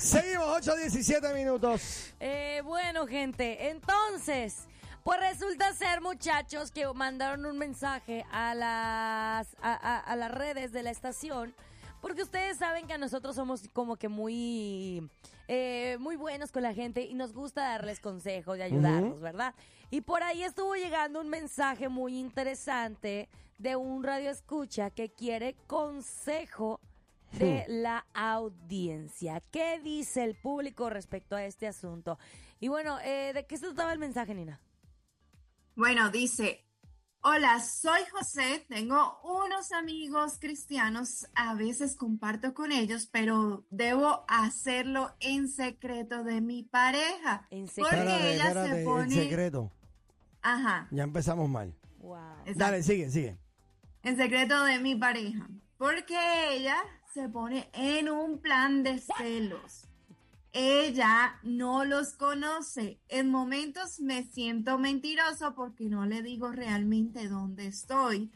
Seguimos, 8 17 minutos. Eh, bueno, gente, entonces, pues resulta ser, muchachos, que mandaron un mensaje a las, a, a- a las redes de la estación. Porque ustedes saben que nosotros somos como que muy, eh, muy buenos con la gente y nos gusta darles consejos y ayudarlos, ¿verdad? Y por ahí estuvo llegando un mensaje muy interesante de un radio escucha que quiere consejo de la audiencia. ¿Qué dice el público respecto a este asunto? Y bueno, eh, ¿de qué se trataba el mensaje, Nina? Bueno, dice, hola, soy José, tengo unos amigos cristianos, a veces comparto con ellos, pero debo hacerlo en secreto de mi pareja. En secreto. Porque Espérate, ella espérate, se en pone... secreto. Ajá, Ya empezamos mal. Wow. Dale, sigue, sigue. en secreto de mi pareja. Porque ella se pone en un plan de celos. Ella no los conoce. En momentos me siento mentiroso porque no le digo realmente dónde estoy.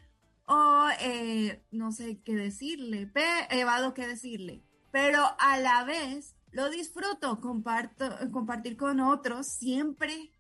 O eh, no sé qué decirle, evado qué decirle. Pero a la vez lo disfruto, comparto, compartir con otros. Siempre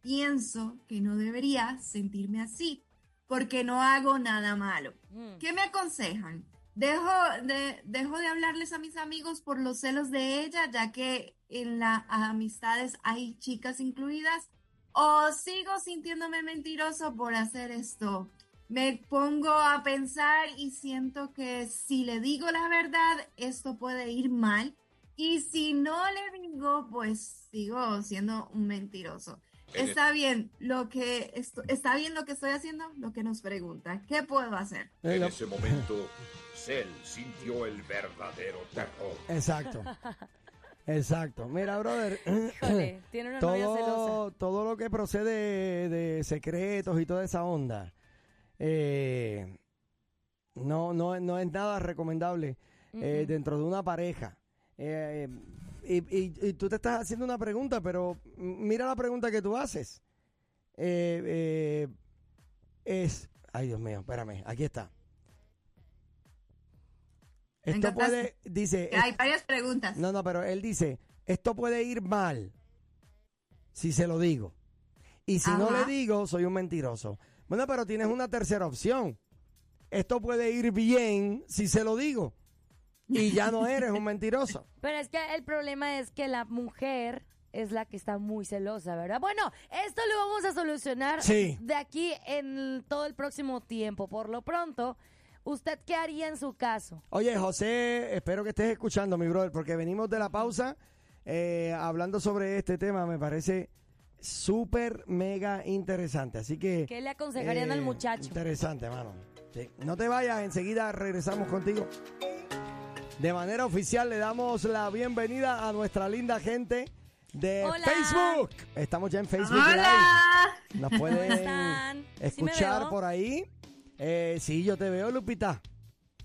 pienso que no debería sentirme así porque no hago nada malo. Mm. ¿Qué me aconsejan? ¿Dejo de, ¿Dejo de hablarles a mis amigos por los celos de ella, ya que en las amistades hay chicas incluidas? ¿O sigo sintiéndome mentiroso por hacer esto? Me pongo a pensar y siento que si le digo la verdad, esto puede ir mal. Y si no le digo, pues sigo siendo un mentiroso. Está bien lo que esto- está bien lo que estoy haciendo, lo que nos pregunta. ¿Qué puedo hacer? En ese momento, Cell sintió el verdadero terror. Exacto. Exacto. Mira, brother. Híjole, tiene una novia todo, celosa. todo lo que procede de secretos y toda esa onda, eh, no, no, no es nada recomendable eh, dentro de una pareja. Eh, y, y- y tú te estás haciendo una pregunta, pero mira la pregunta que tú haces. Eh, eh, es, ay Dios mío, espérame, aquí está. Esto puede, dice, Hay varias preguntas. no, no, pero él dice, esto puede ir mal si se lo digo. Y si no le digo, soy un mentiroso. Bueno, pero tienes una tercera opción. Esto puede ir bien si se lo digo. Y ya no eres un mentiroso. Pero es que el problema es que la mujer es la que está muy celosa, ¿verdad? Bueno, esto lo vamos a solucionar Sí. de aquí en todo el próximo tiempo. Por lo pronto, ¿usted qué haría en su caso? Oye, José, espero que estés escuchando, mi brother, porque venimos de la pausa eh, hablando sobre este tema. Me parece súper, mega interesante. Así que... ¿Qué le aconsejarían al Eh, muchacho? Interesante, mano. Sí. No te vayas, enseguida regresamos contigo. De manera oficial le damos la bienvenida a nuestra linda gente de Hola. Facebook. Estamos ya en Facebook Hola. Live. Nos ¿Cómo pueden están? ¿Sí me escuchar por ahí. Eh, sí, yo te veo, Lupita.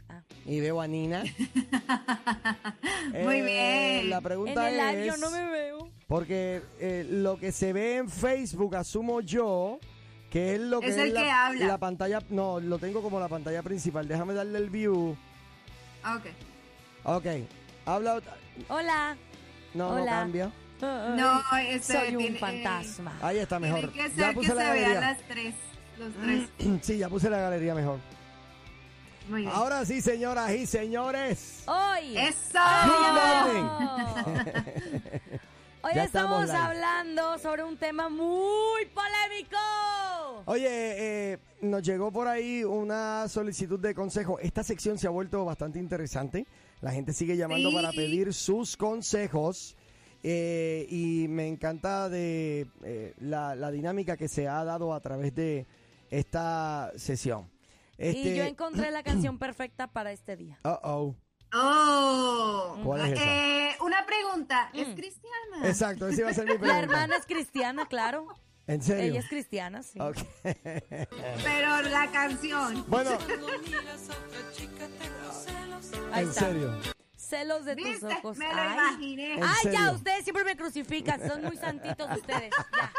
Ah. Y veo a Nina. Muy Eh, bien. La En pregunta el es... yo no me veo. Porque eh, lo que se ve en Facebook, asumo yo, que es lo que Es el la, que habla. la pantalla, no, lo tengo como la pantalla principal. Déjame darle el view. Ok. Ok, habla, ot- Hola. no, no cambia. No, ese Soy un tiene- fantasma. Ahí está Tiene mejor. que ser Ya que puse se la vean galería. las tres. Los tres. Sí, ya puse la galería mejor. Muy bien. Ahora sí, señoras y señores. Hoy. ¡Eso! Hoy Ya estamos estamos hablando sobre un tema muy polémico. Oye, eh, nos llegó por ahí una solicitud de consejo. Esta sección se ha vuelto bastante interesante. La gente sigue llamando Sí. para pedir sus consejos. eh, y me encanta de eh, la, la dinámica que se ha dado a través de esta sesión. Este, Y yo encontré la canción perfecta para este día. Uh-oh. Oh. ¿Cuál es esa? Eh, una pregunta. ¿Es Mm. cristiana? Exacto, esa iba a ser mi pregunta. La hermana es cristiana, claro. ¿En serio? Ella es cristiana, sí. Ok. Pero la canción. bueno, Ahí en está. serio. Celos de tus ¿Viste? ojos. Me lo Ay. imaginé. ¿En Ay, ya, serio? ustedes siempre me crucifican. Son muy santitos ustedes. Ya.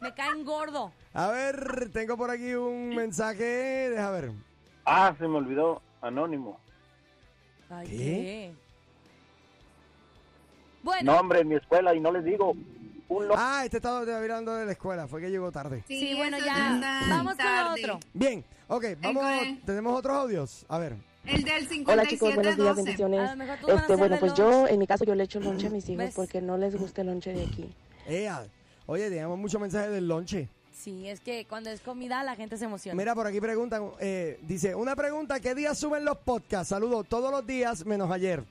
Me caen gordo. A ver, tengo por aquí un mensaje. Deja ver. Ah, se me olvidó. Anónimo. Ay, ¿Qué? ¿qué? Bueno, No, hombre, en mi escuela, y no les digo, un lo- Ah, este estaba hablando de la escuela, fue que llegó tarde. sí, bueno, eso ya. Vamos con otro. Bien, ok, vamos, cuál? tenemos otros audios. A ver. El del Hola chicos, buenos días, 5712. A bendiciones. Este, bueno, pues lunch. yo, en mi caso, yo le echo lonche a mis hijos ¿Ves? porque no les gusta el lonche de aquí. Ea, oye, teníamos muchos mensajes del lonche. Sí, es que cuando es comida la gente se emociona. Mira, por aquí preguntan, eh, dice, una pregunta, ¿qué días suben los podcasts? Saludos, todos los días menos ayer.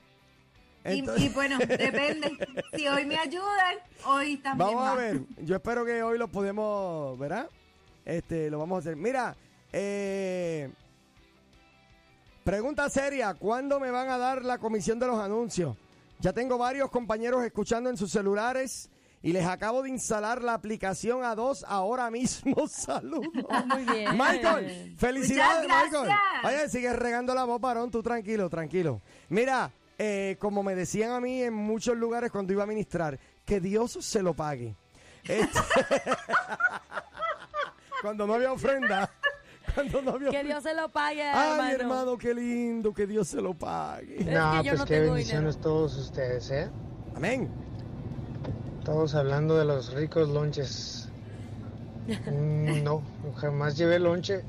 Y, Entonces- y bueno, depende. Si hoy me ayudan, hoy también Vamos a ver, yo espero que hoy lo podemos, ¿verdad? Este, lo vamos a hacer. Mira, eh, pregunta seria, ¿cuándo me van a dar la comisión de los anuncios? Ya tengo varios compañeros escuchando en sus celulares y les acabo de instalar la aplicación a dos ahora mismo. Saludos. Muy bien. Michael, felicidades, Michael. Oye, sigues regando la voz, parón, tú tranquilo, tranquilo. Mira, eh, como me decían a mí en muchos lugares cuando iba a ministrar, que Dios se lo pague. Este- cuando no había ofrenda, cuando no había Que. Dios se lo pague, Ay, hermano. hermano, qué lindo, que Dios se lo pague. Es No, pues no qué bendiciones dinero. todos ustedes, ¿eh? Amén. Todos hablando de los ricos lonches. Mm, no, jamás llevé lonche.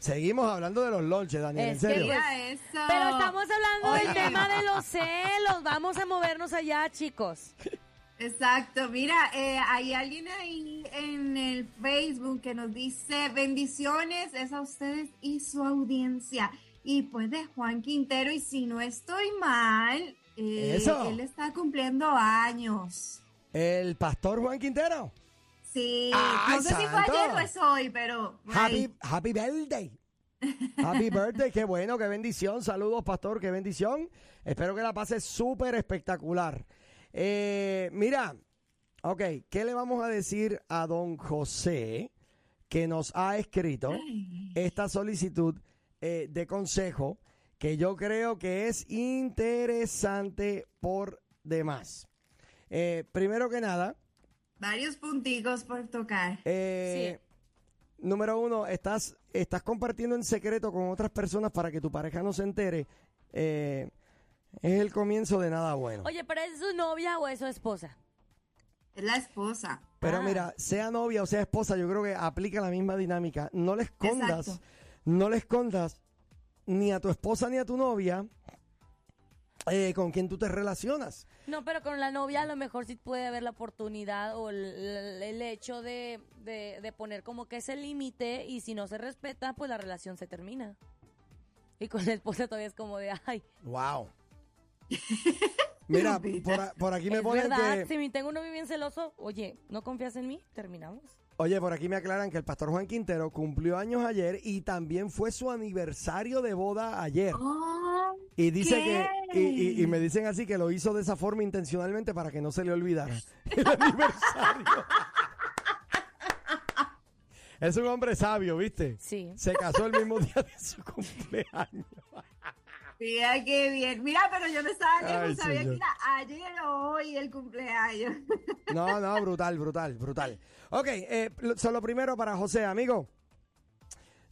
Seguimos hablando de los lonches, Daniel, en serio. Eso. Pero estamos hablando del tema de los celos. Vamos a movernos allá, chicos. Exacto, mira, eh, hay alguien ahí en el Facebook que nos dice bendiciones, es a ustedes y su audiencia. Y pues de Juan Quintero, y si no estoy mal, eh, Eso. él está cumpliendo años. El pastor Juan Quintero. Sí, ¡Ay, no sé si fue ayer o es hoy, pero... Happy, happy birthday. Happy birthday, qué bueno, qué bendición. Saludos, pastor, qué bendición. Espero que la pases súper espectacular. Eh, mira, ok, ¿qué le vamos a decir a don José que nos ha escrito esta solicitud eh, de consejo que yo creo que es interesante por demás? Eh, primero que nada, Varios punticos por tocar. eh, Número uno, estás, estás compartiendo en secreto con otras personas para que tu pareja no se entere. Eh, es el comienzo de nada bueno. Oye, ¿pero es su novia o es su esposa? Es la esposa. Pero ah. mira, sea novia o sea esposa, yo creo que aplica la misma dinámica. No le escondas, Exacto. no le escondas ni a tu esposa ni a tu novia eh, con quien tú te relacionas. No, pero con la novia a lo mejor sí puede haber la oportunidad o el, hecho de, de- de poner como que ese límite y si no se respeta, pues la relación se termina. Y con la esposa todavía es como de, ay, Wow. Mira, por, aquí me ponen verdad, que... si me tengo un novio bien celoso, oye, ¿no confías en mí? Terminamos. Oye, por aquí me aclaran que el pastor Juan Quintero cumplió años ayer y también fue su aniversario de boda ayer. Oh, Y dice ¿Qué? que, y, y- y me dicen así que lo hizo de esa forma intencionalmente para que no se le olvidara el aniversario. es un hombre sabio, ¿viste? Sí. Se casó el mismo día de su cumpleaños. Mira qué bien. Mira, pero yo no estaba lejos, Ay, sabía señor. que era ayer o hoy el cumpleaños. No, no, brutal, brutal, brutal. Ok, eh, lo- solo primero para José, amigo.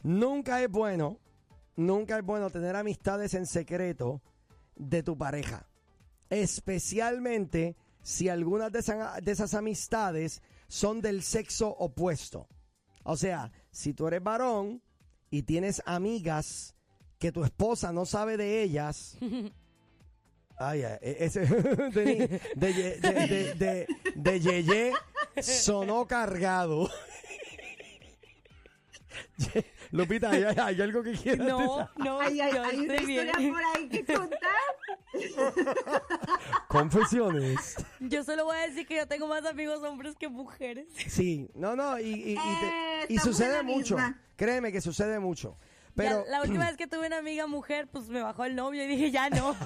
Nunca es bueno, nunca es bueno tener amistades en secreto de tu pareja. Especialmente si algunas de esas, de esas amistades son del sexo opuesto. O sea, si tú eres varón y tienes amigas que tu esposa no sabe de ellas. Ay, ay, e- ese de, de, ye- de, de, de, de Yeye sonó cargado. Lupita, ¿hay, hay algo que quieras No, decir? no, Ay, ay, yo hay una historia bien. por ahí que contar. Confesiones. Yo solo voy a decir que yo tengo más amigos hombres que mujeres. Sí, no, no, y, y, y te- Eh, y sucede mucho. misma. Créeme que sucede mucho. Ya, Pero la última vez que tuve una amiga mujer, pues me bajó el novio y dije, ya no.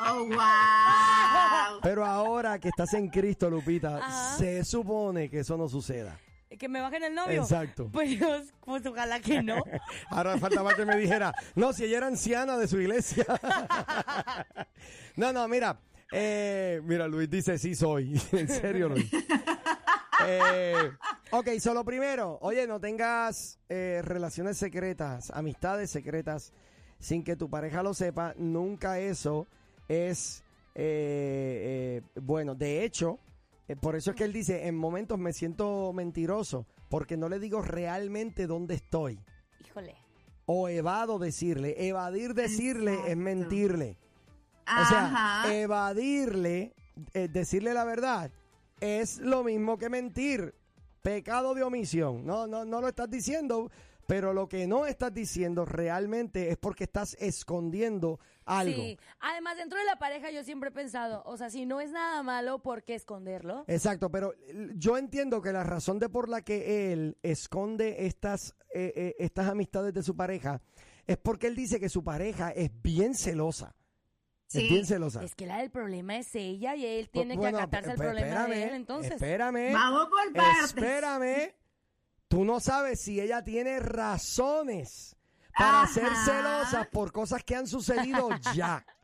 Oh, wow. Pero ahora que estás en Cristo, Lupita, Ajá. se supone que eso no suceda. que me bajen el novio. Exacto. Pues, pues ojalá que no. Ahora faltaba que me dijera, no, si ella era anciana de su iglesia. no, no, mira, eh, mira, Luis dice, sí soy. en serio, Luis. Eh, ok, solo primero, oye, no tengas eh, relaciones secretas, amistades secretas, sin que tu pareja lo sepa. Nunca eso es, eh, eh, bueno, de hecho, por eso es que él dice, en momentos me siento mentiroso, porque no le digo realmente dónde estoy. Híjole. O evado decirle. Evadir decirle es mentirle. O sea, evadirle, decirle la verdad, es lo mismo que mentir. Pecado de omisión. No, no, no lo estás diciendo, pero lo que no estás diciendo realmente es porque estás escondiendo algo. Sí. Además, dentro de la pareja yo siempre he pensado, o sea, si no es nada malo, ¿por qué esconderlo? Exacto, pero l- yo entiendo que la razón de por la que él esconde estas, eh, eh, estas amistades de su pareja es porque él dice que su pareja es bien celosa. Es Sí. bien celosa. Es que la del problema es ella y él tiene Bueno, que acatarse al problema espérame, de él, entonces. Espérame. Vamos por partes. Espérame. Tú no sabes si ella tiene razones para ser celosa por cosas que han sucedido ya.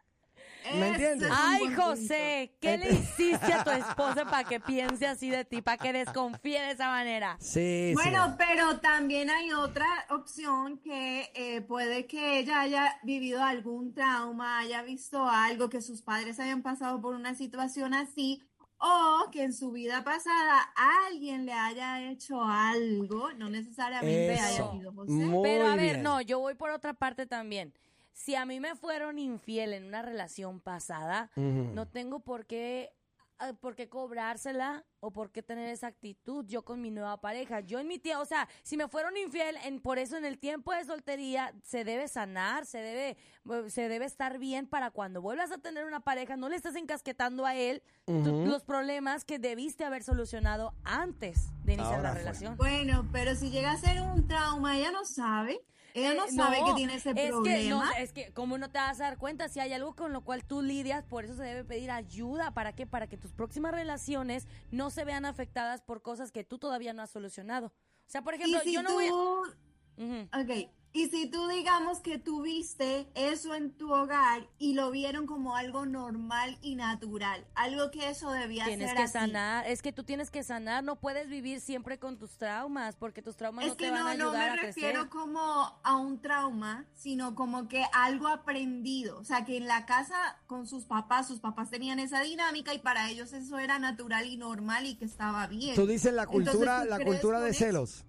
¿Me entiendes? Ay, José, ¿qué le hiciste a tu esposa para que piense así de ti, para que desconfíe de esa manera? Sí, Bueno, sí. pero también hay otra opción que eh, puede que ella haya vivido algún trauma, haya visto algo, que sus padres hayan pasado por una situación así, o que en su vida pasada alguien le haya hecho algo, no necesariamente haya sido José. Muy Pero a ver, bien. no, yo voy por otra parte también. Si a mí me fueron infiel en una relación pasada, no tengo por qué, ah, por qué cobrársela o por qué tener esa actitud yo con mi nueva pareja. Yo en mi tiempo, o sea, si me fueron infiel, en, por eso en el tiempo de soltería se debe sanar, se debe, se debe estar bien para cuando vuelvas a tener una pareja, no le estés encasquetando a él los problemas que debiste haber solucionado antes de iniciar Ahora la fue. relación. Bueno, pero si llega a ser un trauma, ella no sabe. Ella no Eh, sabe que tiene ese es Que, problema. no, es que, ¿cómo no te vas a dar cuenta? Si hay algo con lo cual tú lidias, por eso se debe pedir ayuda. ¿Para qué? Para que tus próximas relaciones no se vean afectadas por cosas que tú todavía no has solucionado. O sea, por ejemplo, si yo no tú, voy a... Ujú. Ok, y si tú digamos que tuviste eso en tu hogar y lo vieron como algo normal y natural, algo que eso debía Tienes ser que así. sanar, es que tú tienes que sanar, no puedes vivir siempre con tus traumas, porque tus traumas Es no te que van a no, no ayudar me a refiero crecer. como a un trauma, sino como que algo aprendido. O sea, que en la casa con sus papás, sus papás tenían esa dinámica y para ellos eso era natural y normal y que estaba bien. Tú dices la cultura, ¿tú la cultura de celos.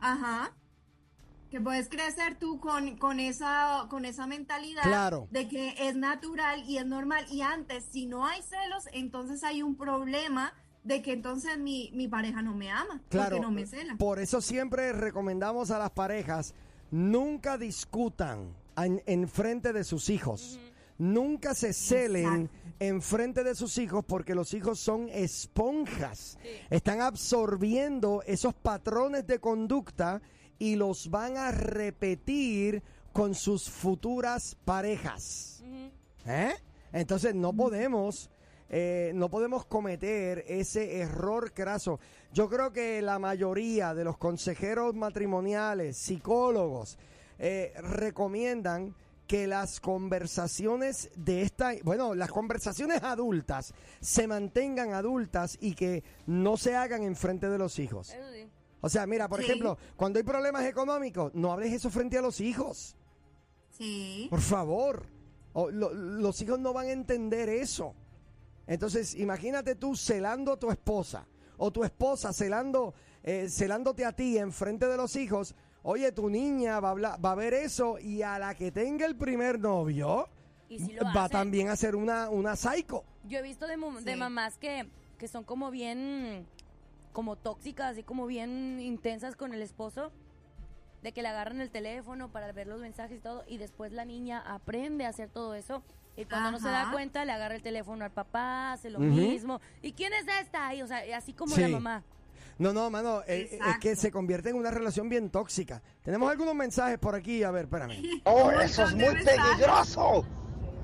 Ajá. Que puedes crecer tú con, con esa, con esa mentalidad Claro. de que es natural y es normal. Y antes, si no hay celos, entonces hay un problema de que entonces mi, mi pareja no me ama, Claro. porque no me cela. Por eso siempre recomendamos a las parejas nunca discutan en, en frente de sus hijos. Nunca se celen Exacto. en frente de sus hijos porque los hijos son esponjas. Están absorbiendo esos patrones de conducta y los van a repetir con sus futuras parejas. ¿Eh? Entonces no podemos, eh, no podemos cometer ese error craso. Yo creo que la mayoría de los consejeros matrimoniales, psicólogos, eh, recomiendan que las conversaciones de esta, bueno, las conversaciones adultas se mantengan adultas y que no se hagan en frente de los hijos. Sí. O sea, mira, por Sí. ejemplo, cuando hay problemas económicos, no hables eso frente a los hijos. Sí. Por favor. O- lo- los hijos no van a entender eso. Entonces, imagínate tú celando a tu esposa o tu esposa celando, eh, celándote a ti en frente de los hijos. Oye, tu niña va a, hablar- va a ver eso y a la que tenga el primer novio si va también a ser una, una psycho. Yo he visto de, de mamás que, que son como bien, como tóxicas, así como bien intensas con el esposo, de que le agarran el teléfono para ver los mensajes y todo, y después la niña aprende a hacer todo eso. Y cuando no se da Ajá. cuenta, le agarra el teléfono al papá, hace lo Ujú. mismo. ¿Y quién es esta? Y, o sea, así como Sí. la mamá. No, no, mano, eh, es que se convierte en una relación bien tóxica. Tenemos algunos mensajes por aquí, a ver, espérame. Oh, eso es muy mensajes. peligroso.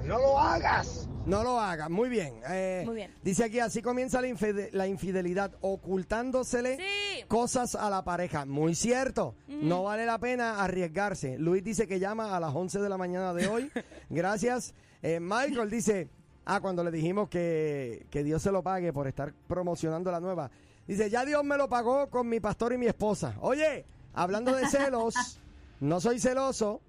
No lo hagas. No lo hagan, muy bien. Eh, Muy bien. Dice aquí, así comienza la, infide- la infidelidad, ocultándosele Sí. cosas a la pareja. Muy cierto, no vale la pena arriesgarse. Luis dice que llama a las 11 de la mañana de hoy. Gracias. Eh, Michael dice, ah, cuando le dijimos que, que Dios se lo pague por estar promocionando la nueva. Dice, ya Dios me lo pagó con mi pastor y mi esposa. Oye, hablando de celos, no soy celoso.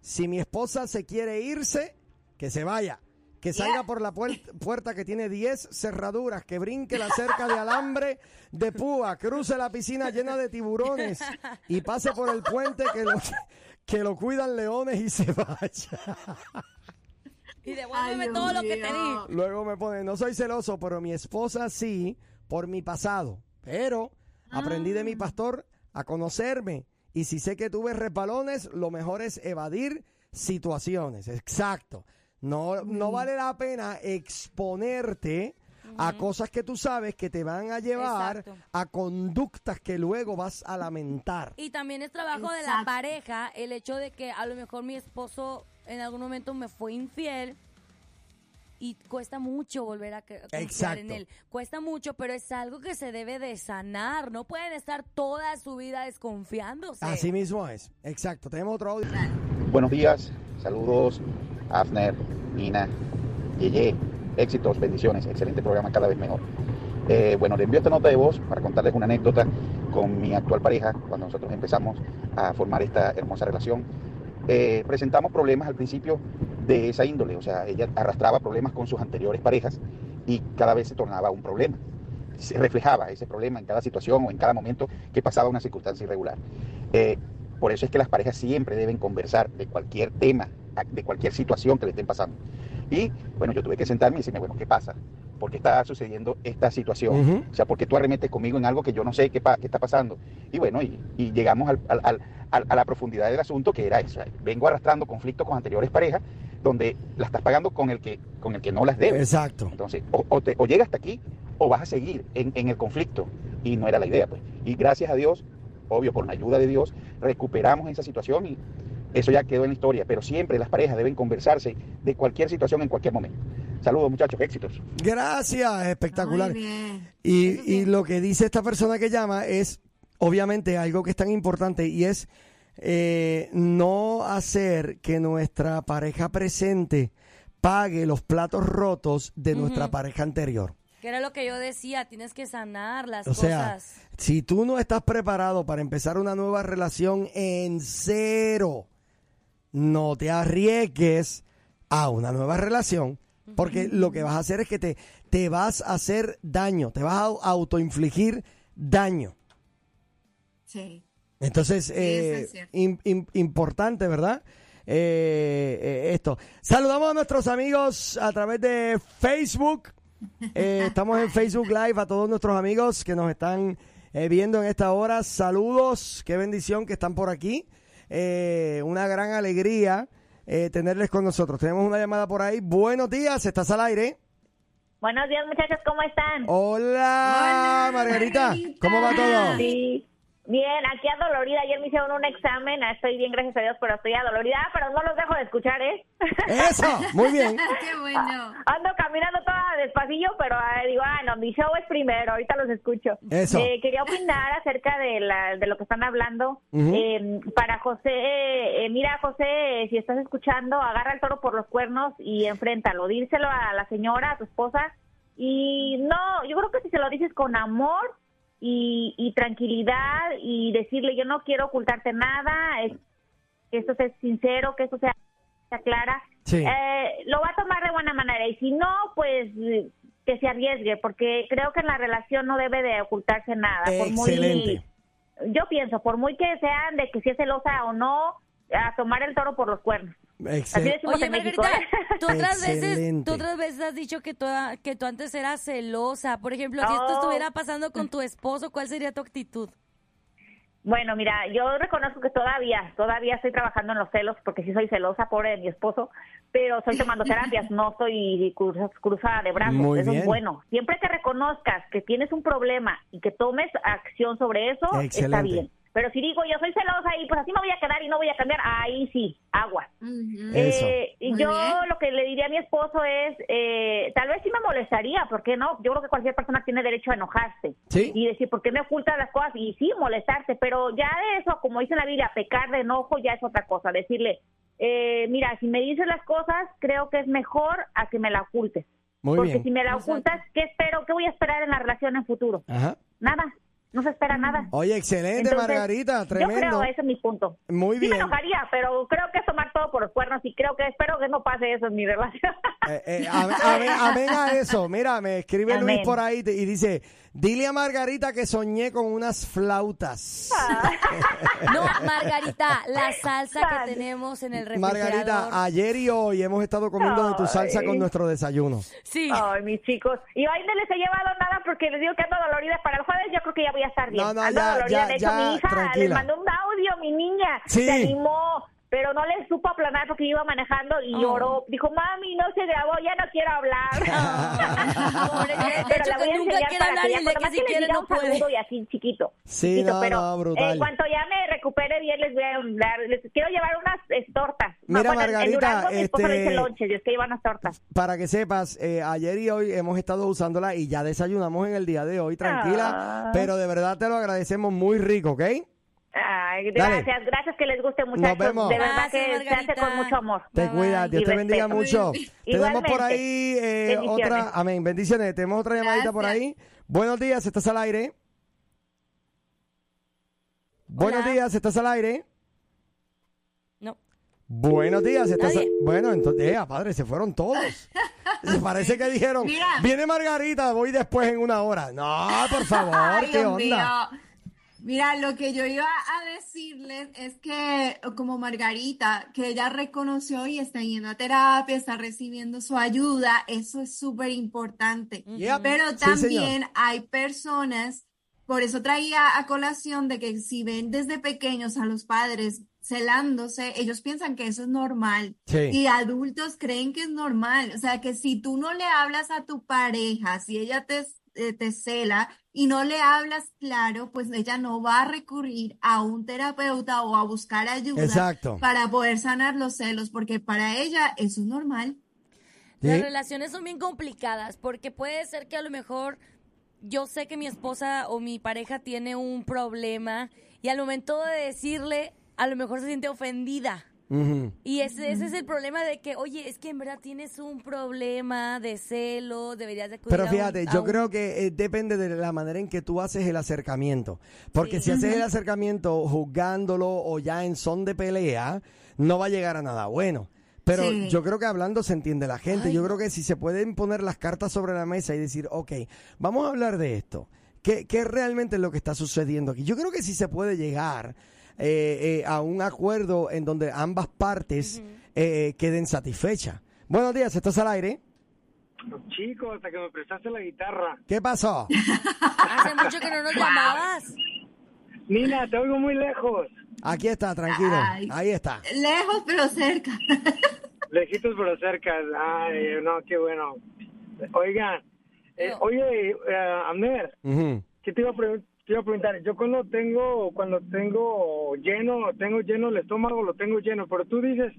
Si mi esposa se quiere irse, que se vaya. Que salga por la puer- puerta que tiene 10 cerraduras, que brinque la cerca de alambre de púa, cruce la piscina llena de tiburones y pase por el puente que lo, que lo cuidan leones y se vaya. Y devuélveme Ay, Dios todo lo que te mío. di. Luego me pone, no soy celoso, pero mi esposa sí, por mi pasado. Pero aprendí de mi pastor a conocerme. Y si sé que tuve resbalones, lo mejor es evadir situaciones. Exacto. No, no vale la pena exponerte a cosas que tú sabes que te van a llevar Exacto. a conductas que luego vas a lamentar. Y también es trabajo de la Exacto. pareja el hecho de que a lo mejor mi esposo en algún momento me fue infiel y cuesta mucho volver a cre- confiar Exacto. en él. Cuesta mucho, pero es algo que se debe de sanar. No pueden estar toda su vida desconfiándose. Así mismo es. Exacto. Tenemos otro audio. Buenos días, saludos, Afner, Nina, Yeye, éxitos, bendiciones, excelente programa, cada vez mejor. Eh, bueno, le envío esta nota de voz para contarles una anécdota con mi actual pareja, cuando nosotros empezamos a formar esta hermosa relación. Eh, presentamos problemas al principio de esa índole, o sea, ella arrastraba problemas con sus anteriores parejas y cada vez se tornaba un problema. Se reflejaba ese problema en cada situación o en cada momento que pasaba una circunstancia irregular. Eh, por eso es que las parejas siempre deben conversar de cualquier tema, de cualquier situación que le estén pasando. Y bueno, yo tuve que sentarme y decirme, bueno, ¿qué pasa? ¿Por qué está sucediendo esta situación? O sea, ¿por qué tú arremetes conmigo en algo que yo no sé qué, pa- qué está pasando? Y bueno, y, y llegamos al- al- al- al- a la profundidad del asunto que era eso. Vengo arrastrando conflictos con anteriores parejas donde la estás pagando con el que, con el que no las debes. Exacto. Entonces, o, o, te, o llega hasta aquí o vas a seguir en, en el conflicto. Y no era la idea, pues. Y gracias a Dios, obvio, por la ayuda de Dios, recuperamos esa situación y eso ya quedó en la historia. Pero siempre las parejas deben conversarse de cualquier situación en cualquier momento. Saludos, muchachos, éxitos. Gracias, espectacular. Y, lo que dice esta persona que llama es, obviamente, algo que es tan importante y es eh, no hacer que nuestra pareja presente pague los platos rotos de nuestra pareja anterior. Que era lo que yo decía, tienes que sanar las O sea, cosas. si tú no estás preparado para empezar una nueva relación en cero, no te arriesgues a una nueva relación, porque lo que vas a hacer es que te, te vas a hacer daño, te vas a au- autoinfligir daño. Sí. Entonces, eh, es importante, ¿verdad? Eh, eh, esto. Saludamos a nuestros amigos a través de Facebook. Eh, estamos en Facebook Live a todos nuestros amigos que nos están eh, viendo en esta hora. Saludos, qué bendición que están por aquí. Eh, una gran alegría eh, tenerles con nosotros. Tenemos una llamada por ahí. Buenos días, estás al aire. Buenos días, muchachos, ¿cómo están? Hola, Hola, Margarita. Margarita. ¿Cómo va todo? Sí. Bien, aquí adolorida. Ayer me hicieron un examen. ah, Estoy bien, gracias a Dios, pero estoy adolorida. Ah, Pero no los dejo de escuchar, ¿eh? Eso, muy bien. Qué bueno. Ando caminando toda despacillo, pero ah, digo, ah, no, mi show es primero. Ahorita los escucho. Eso. Eh, quería opinar acerca de, la, de lo que están hablando. Eh, para José, eh, mira, José, si estás escuchando, agarra el toro por los cuernos y enfréntalo. Díselo a la señora, a tu esposa. Y no, yo creo que si se lo dices con amor y, y tranquilidad y decirle, yo no quiero ocultarte nada, es, que esto sea sincero, que esto sea, sea clara, Sí. eh, lo va a tomar de buena manera. Y si no, pues que se arriesgue, porque creo que en la relación no debe de ocultarse nada. Por muy- Excelente. yo pienso, por muy que sean de que si es celosa o no, a tomar el toro por los cuernos. Así Excelente. decimos Oye. Margarita, ¿eh? tú otras veces, tú otras veces has dicho que tú, que tú antes eras celosa. Por ejemplo, si esto estuviera pasando con tu esposo, ¿cuál sería tu actitud? Bueno, mira, yo reconozco que todavía, todavía estoy trabajando en los celos, porque sí soy celosa, pobre de mi esposo, pero estoy tomando terapias, no estoy cruz- cruzada de brazos, Muy eso bien. es bueno. Siempre que reconozcas que tienes un problema y que tomes acción sobre eso, está bien. Pero si digo, yo soy celosa y pues así me voy a quedar y no voy a cambiar, ahí sí, agua. Eso. Eh, y Muy yo bien. lo que le diría a mi esposo es, eh, tal vez sí me molestaría, ¿por qué no? Yo creo que cualquier persona tiene derecho a enojarse Sí. y decir, ¿por qué me ocultas las cosas? Y sí, molestarse, pero ya de eso, como dice la Biblia, pecar de enojo ya es otra cosa. Decirle, eh, mira, si me dices las cosas, creo que es mejor a que me la ocultes. Muy Porque bien. si me la ocultas, ¿qué espero? ¿Qué voy a esperar en la relación en futuro? Ajá. Nada. No se espera nada. Oye, excelente, Entonces, Margarita, Yo tremendo. creo, ese es mi punto. Muy Sí me bien. enojaría, pero creo que es tomar todo por los cuernos y creo que espero que no pase eso en mi relación. Eh, eh, amén, amén- amén a eso. Mira, me escribe Luis Amén. por ahí y dice, dile a Margarita que soñé con unas flautas. Ah. No, Margarita, la salsa que tenemos en el refrigerador. Margarita, ayer y hoy hemos estado comiendo de tu salsa con nuestro desayuno. Sí. Ay, mis chicos. Y hoy no les he llevado nada porque les digo que ando dolorida. Para el jueves yo creo que ya voy a estar bien. No, no, ando ya, dolorida. ya, de hecho, ya, mi hija tranquila. les mandó un audio, mi niña. Sí. Se animó. Pero no le supo aplanar porque iba manejando y Oh. lloró. Dijo, mami, no se grabó, ya no quiero hablar. Pobre, pero la voy a enseñar para hablar que ya que quiere diga no un puede. saludo y así chiquito. Sí, chiquito, no, pero no, brutal. en cuanto ya me recupere bien les voy a dar, les quiero llevar unas eh, tortas. Mira, bueno, en- Margarita, en Durango mi le este- dice lonches, yo es que llevan unas tortas. Para que sepas, eh, ayer y hoy hemos estado usándola y ya desayunamos en el día de hoy, tranquila. Ah. Pero de verdad te lo agradecemos muy rico, ¿ok? Ay, Dale. gracias, gracias que les guste muchachos. vemos. De verdad Gracias, que se hace Margarita. con mucho amor. Te Bye, cuida. Dios te bendiga mucho. Tenemos por ahí eh, otra, amén, bendiciones. Tenemos otra llamadita por ahí. Buenos días, estás al aire. Buenos días, estás al aire. No. Buenos días, estás Nadie. Bueno, entonces, eh, padre, se fueron todos. Se Parece que dijeron, Mira. viene Margarita, voy después en una hora. No, por favor, Ay, ¿qué Dios onda? mío. Mira, lo que yo iba a decirles es que, como Margarita, que ella reconoció y está yendo a terapia, está recibiendo su ayuda, eso es súper importante. Yep. Pero también hay personas, por eso traía a colación de que si ven desde pequeños a los padres celándose, ellos piensan que eso es normal. Sí. Y adultos creen que es normal. O sea, que si tú no le hablas a tu pareja, si ella te, eh, te cela y no le hablas claro, pues ella no va a recurrir a un terapeuta o a buscar ayuda Exacto. para poder sanar los celos, porque para ella eso es normal. Las Sí. relaciones son bien complicadas porque puede ser que a lo mejor yo sé que mi esposa o mi pareja tiene un problema y al momento de decirle, a lo mejor se siente ofendida. Y ese, ese es el problema de que, oye, es que en verdad tienes un problema de celo, deberías de cuidar Pero a un- fíjate, a yo un- creo que eh, depende de la manera en que tú haces el acercamiento. Porque Sí. si haces el acercamiento juzgándolo o ya en son de pelea, no va a llegar a nada bueno. Pero Sí. yo creo que hablando se entiende la gente. Ay, yo creo que si se pueden poner las cartas sobre la mesa y decir, ok, vamos a hablar de esto. ¿Qué, qué realmente es lo que está sucediendo aquí? Yo creo que sí se puede llegar eh, eh, a un acuerdo en donde ambas partes eh, queden satisfechas. Buenos días, estás al aire. Chico, hasta que me prestaste la guitarra. ¿Qué pasó? Hace mucho que no nos llamabas. Nina, te oigo muy lejos. Aquí está, tranquilo. Ay. Ahí está. Lejos pero cerca. Lejitos pero cerca. Ay, no, qué bueno. Oigan, eh, oye, eh, Amner. ¿qué te iba, a pre- te iba a preguntar? Yo cuando tengo, cuando tengo lleno, tengo lleno el estómago, lo tengo lleno, pero tú dices,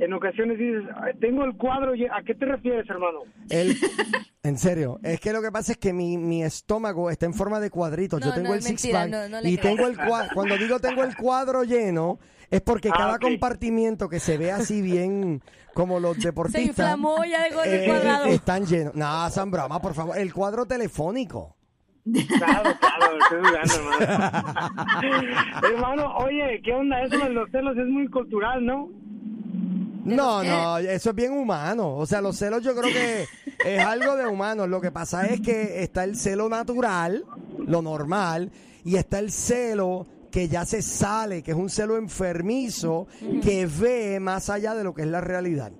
en ocasiones dices, "Ay, tengo el cuadro lleno. ¿A qué te refieres, hermano? El- en serio, es que lo que pasa es que mi, mi estómago está en forma de cuadritos. No, Yo tengo no, el six pack no, no le y tengo el cuadro. Cuando digo tengo el cuadro lleno, es porque Ah, cada compartimiento que se ve así bien como los Se deportistas inflamó, ya de eh, cuadrado. están llenos. No, San Broma, por favor. El cuadro telefónico. Claro, claro, estoy dudando, hermano. hermano, oye, ¿qué onda? Eso de los celos es muy cultural, ¿no? No, no, eso es bien humano. O sea, los celos yo creo que es algo de humano. Lo que pasa es que está el celo natural, lo normal, y está el celo que ya se sale, que es un celo enfermizo que ve más allá de lo que es la realidad.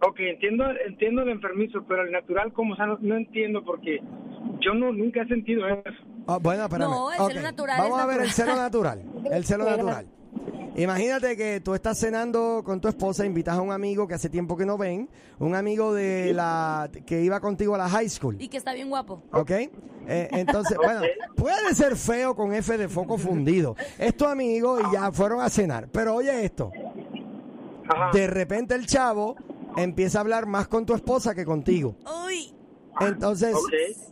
Ok, entiendo, entiendo el enfermizo, pero el natural, como o sea, no, no entiendo porque yo no nunca he sentido eso. Ah, bueno, espérame. No, el celo natural Vamos a ver el celo natural. El celo natural. Imagínate que tú estás cenando con tu esposa, invitas a un amigo que hace tiempo que no ven, un amigo de la que iba contigo a la high school. Y que está bien guapo. ¿Ok? Eh, entonces, bueno, puede ser feo con F de foco fundido. Es tu amigo y ya fueron a cenar. Pero oye esto, Ajá. de repente el chavo empieza a hablar más con tu esposa que contigo. Uy, Entonces,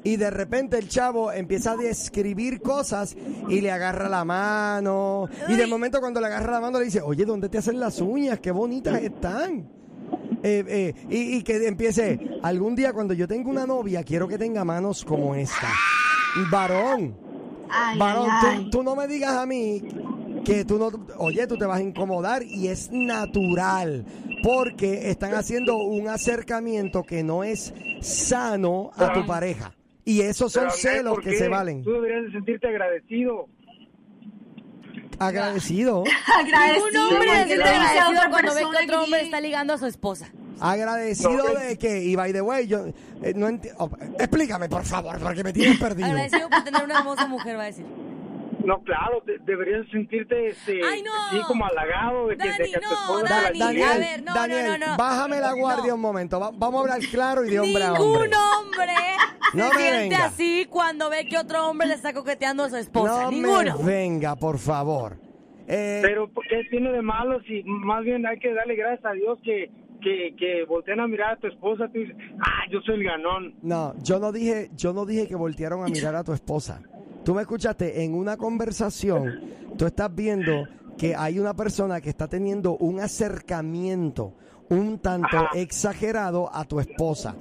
y de repente el chavo empieza a describir cosas y le agarra la mano. Y de momento cuando le agarra la mano le dice, oye, ¿dónde te hacen las uñas? Qué bonitas están. Eh, eh, y, y que empiece, algún día cuando yo tenga una novia, quiero que tenga manos como esta. Varón. Varón, tú no me digas a mí que tú no, oye, tú te vas a incomodar y es natural porque están haciendo un acercamiento que no es sano a tu pareja. Y esos son celos ¿por que se valen. Tú deberías de sentirte agradecido. Agradecido. Agradecido. Un hombre se siente agradecido cuando ve que otro hombre está ligando a su esposa. Agradecido No, de que, y by the way, yo eh, no entiendo. explícame, por favor, porque me tienes perdido. Agradecido por tener una hermosa mujer, va a decir. No, claro, de- deberías sentirte este, Ay, no. así como halagado de que, de Dani, que a tu no, esposa te Dani, la a llegue. ver, no, Daniel, no, no, no. bájame la guardia No. un momento. Va- vamos a hablar claro y de hombre a Ningún hombre. hombre No se siente venga. así cuando ve que otro hombre le está coqueteando a su esposa. No Ninguno. me venga, por favor. Eh, Pero ¿qué tiene de malo si más bien hay que darle gracias a Dios que, que, que volteen a mirar a tu esposa? Tú dices, ah, yo soy el ganón. no, yo no dije, yo no dije que voltearon a mirar a tu esposa. Tú me escuchaste en una conversación, tú estás viendo que hay una persona que está teniendo un acercamiento un tanto Ajá. exagerado a tu esposa.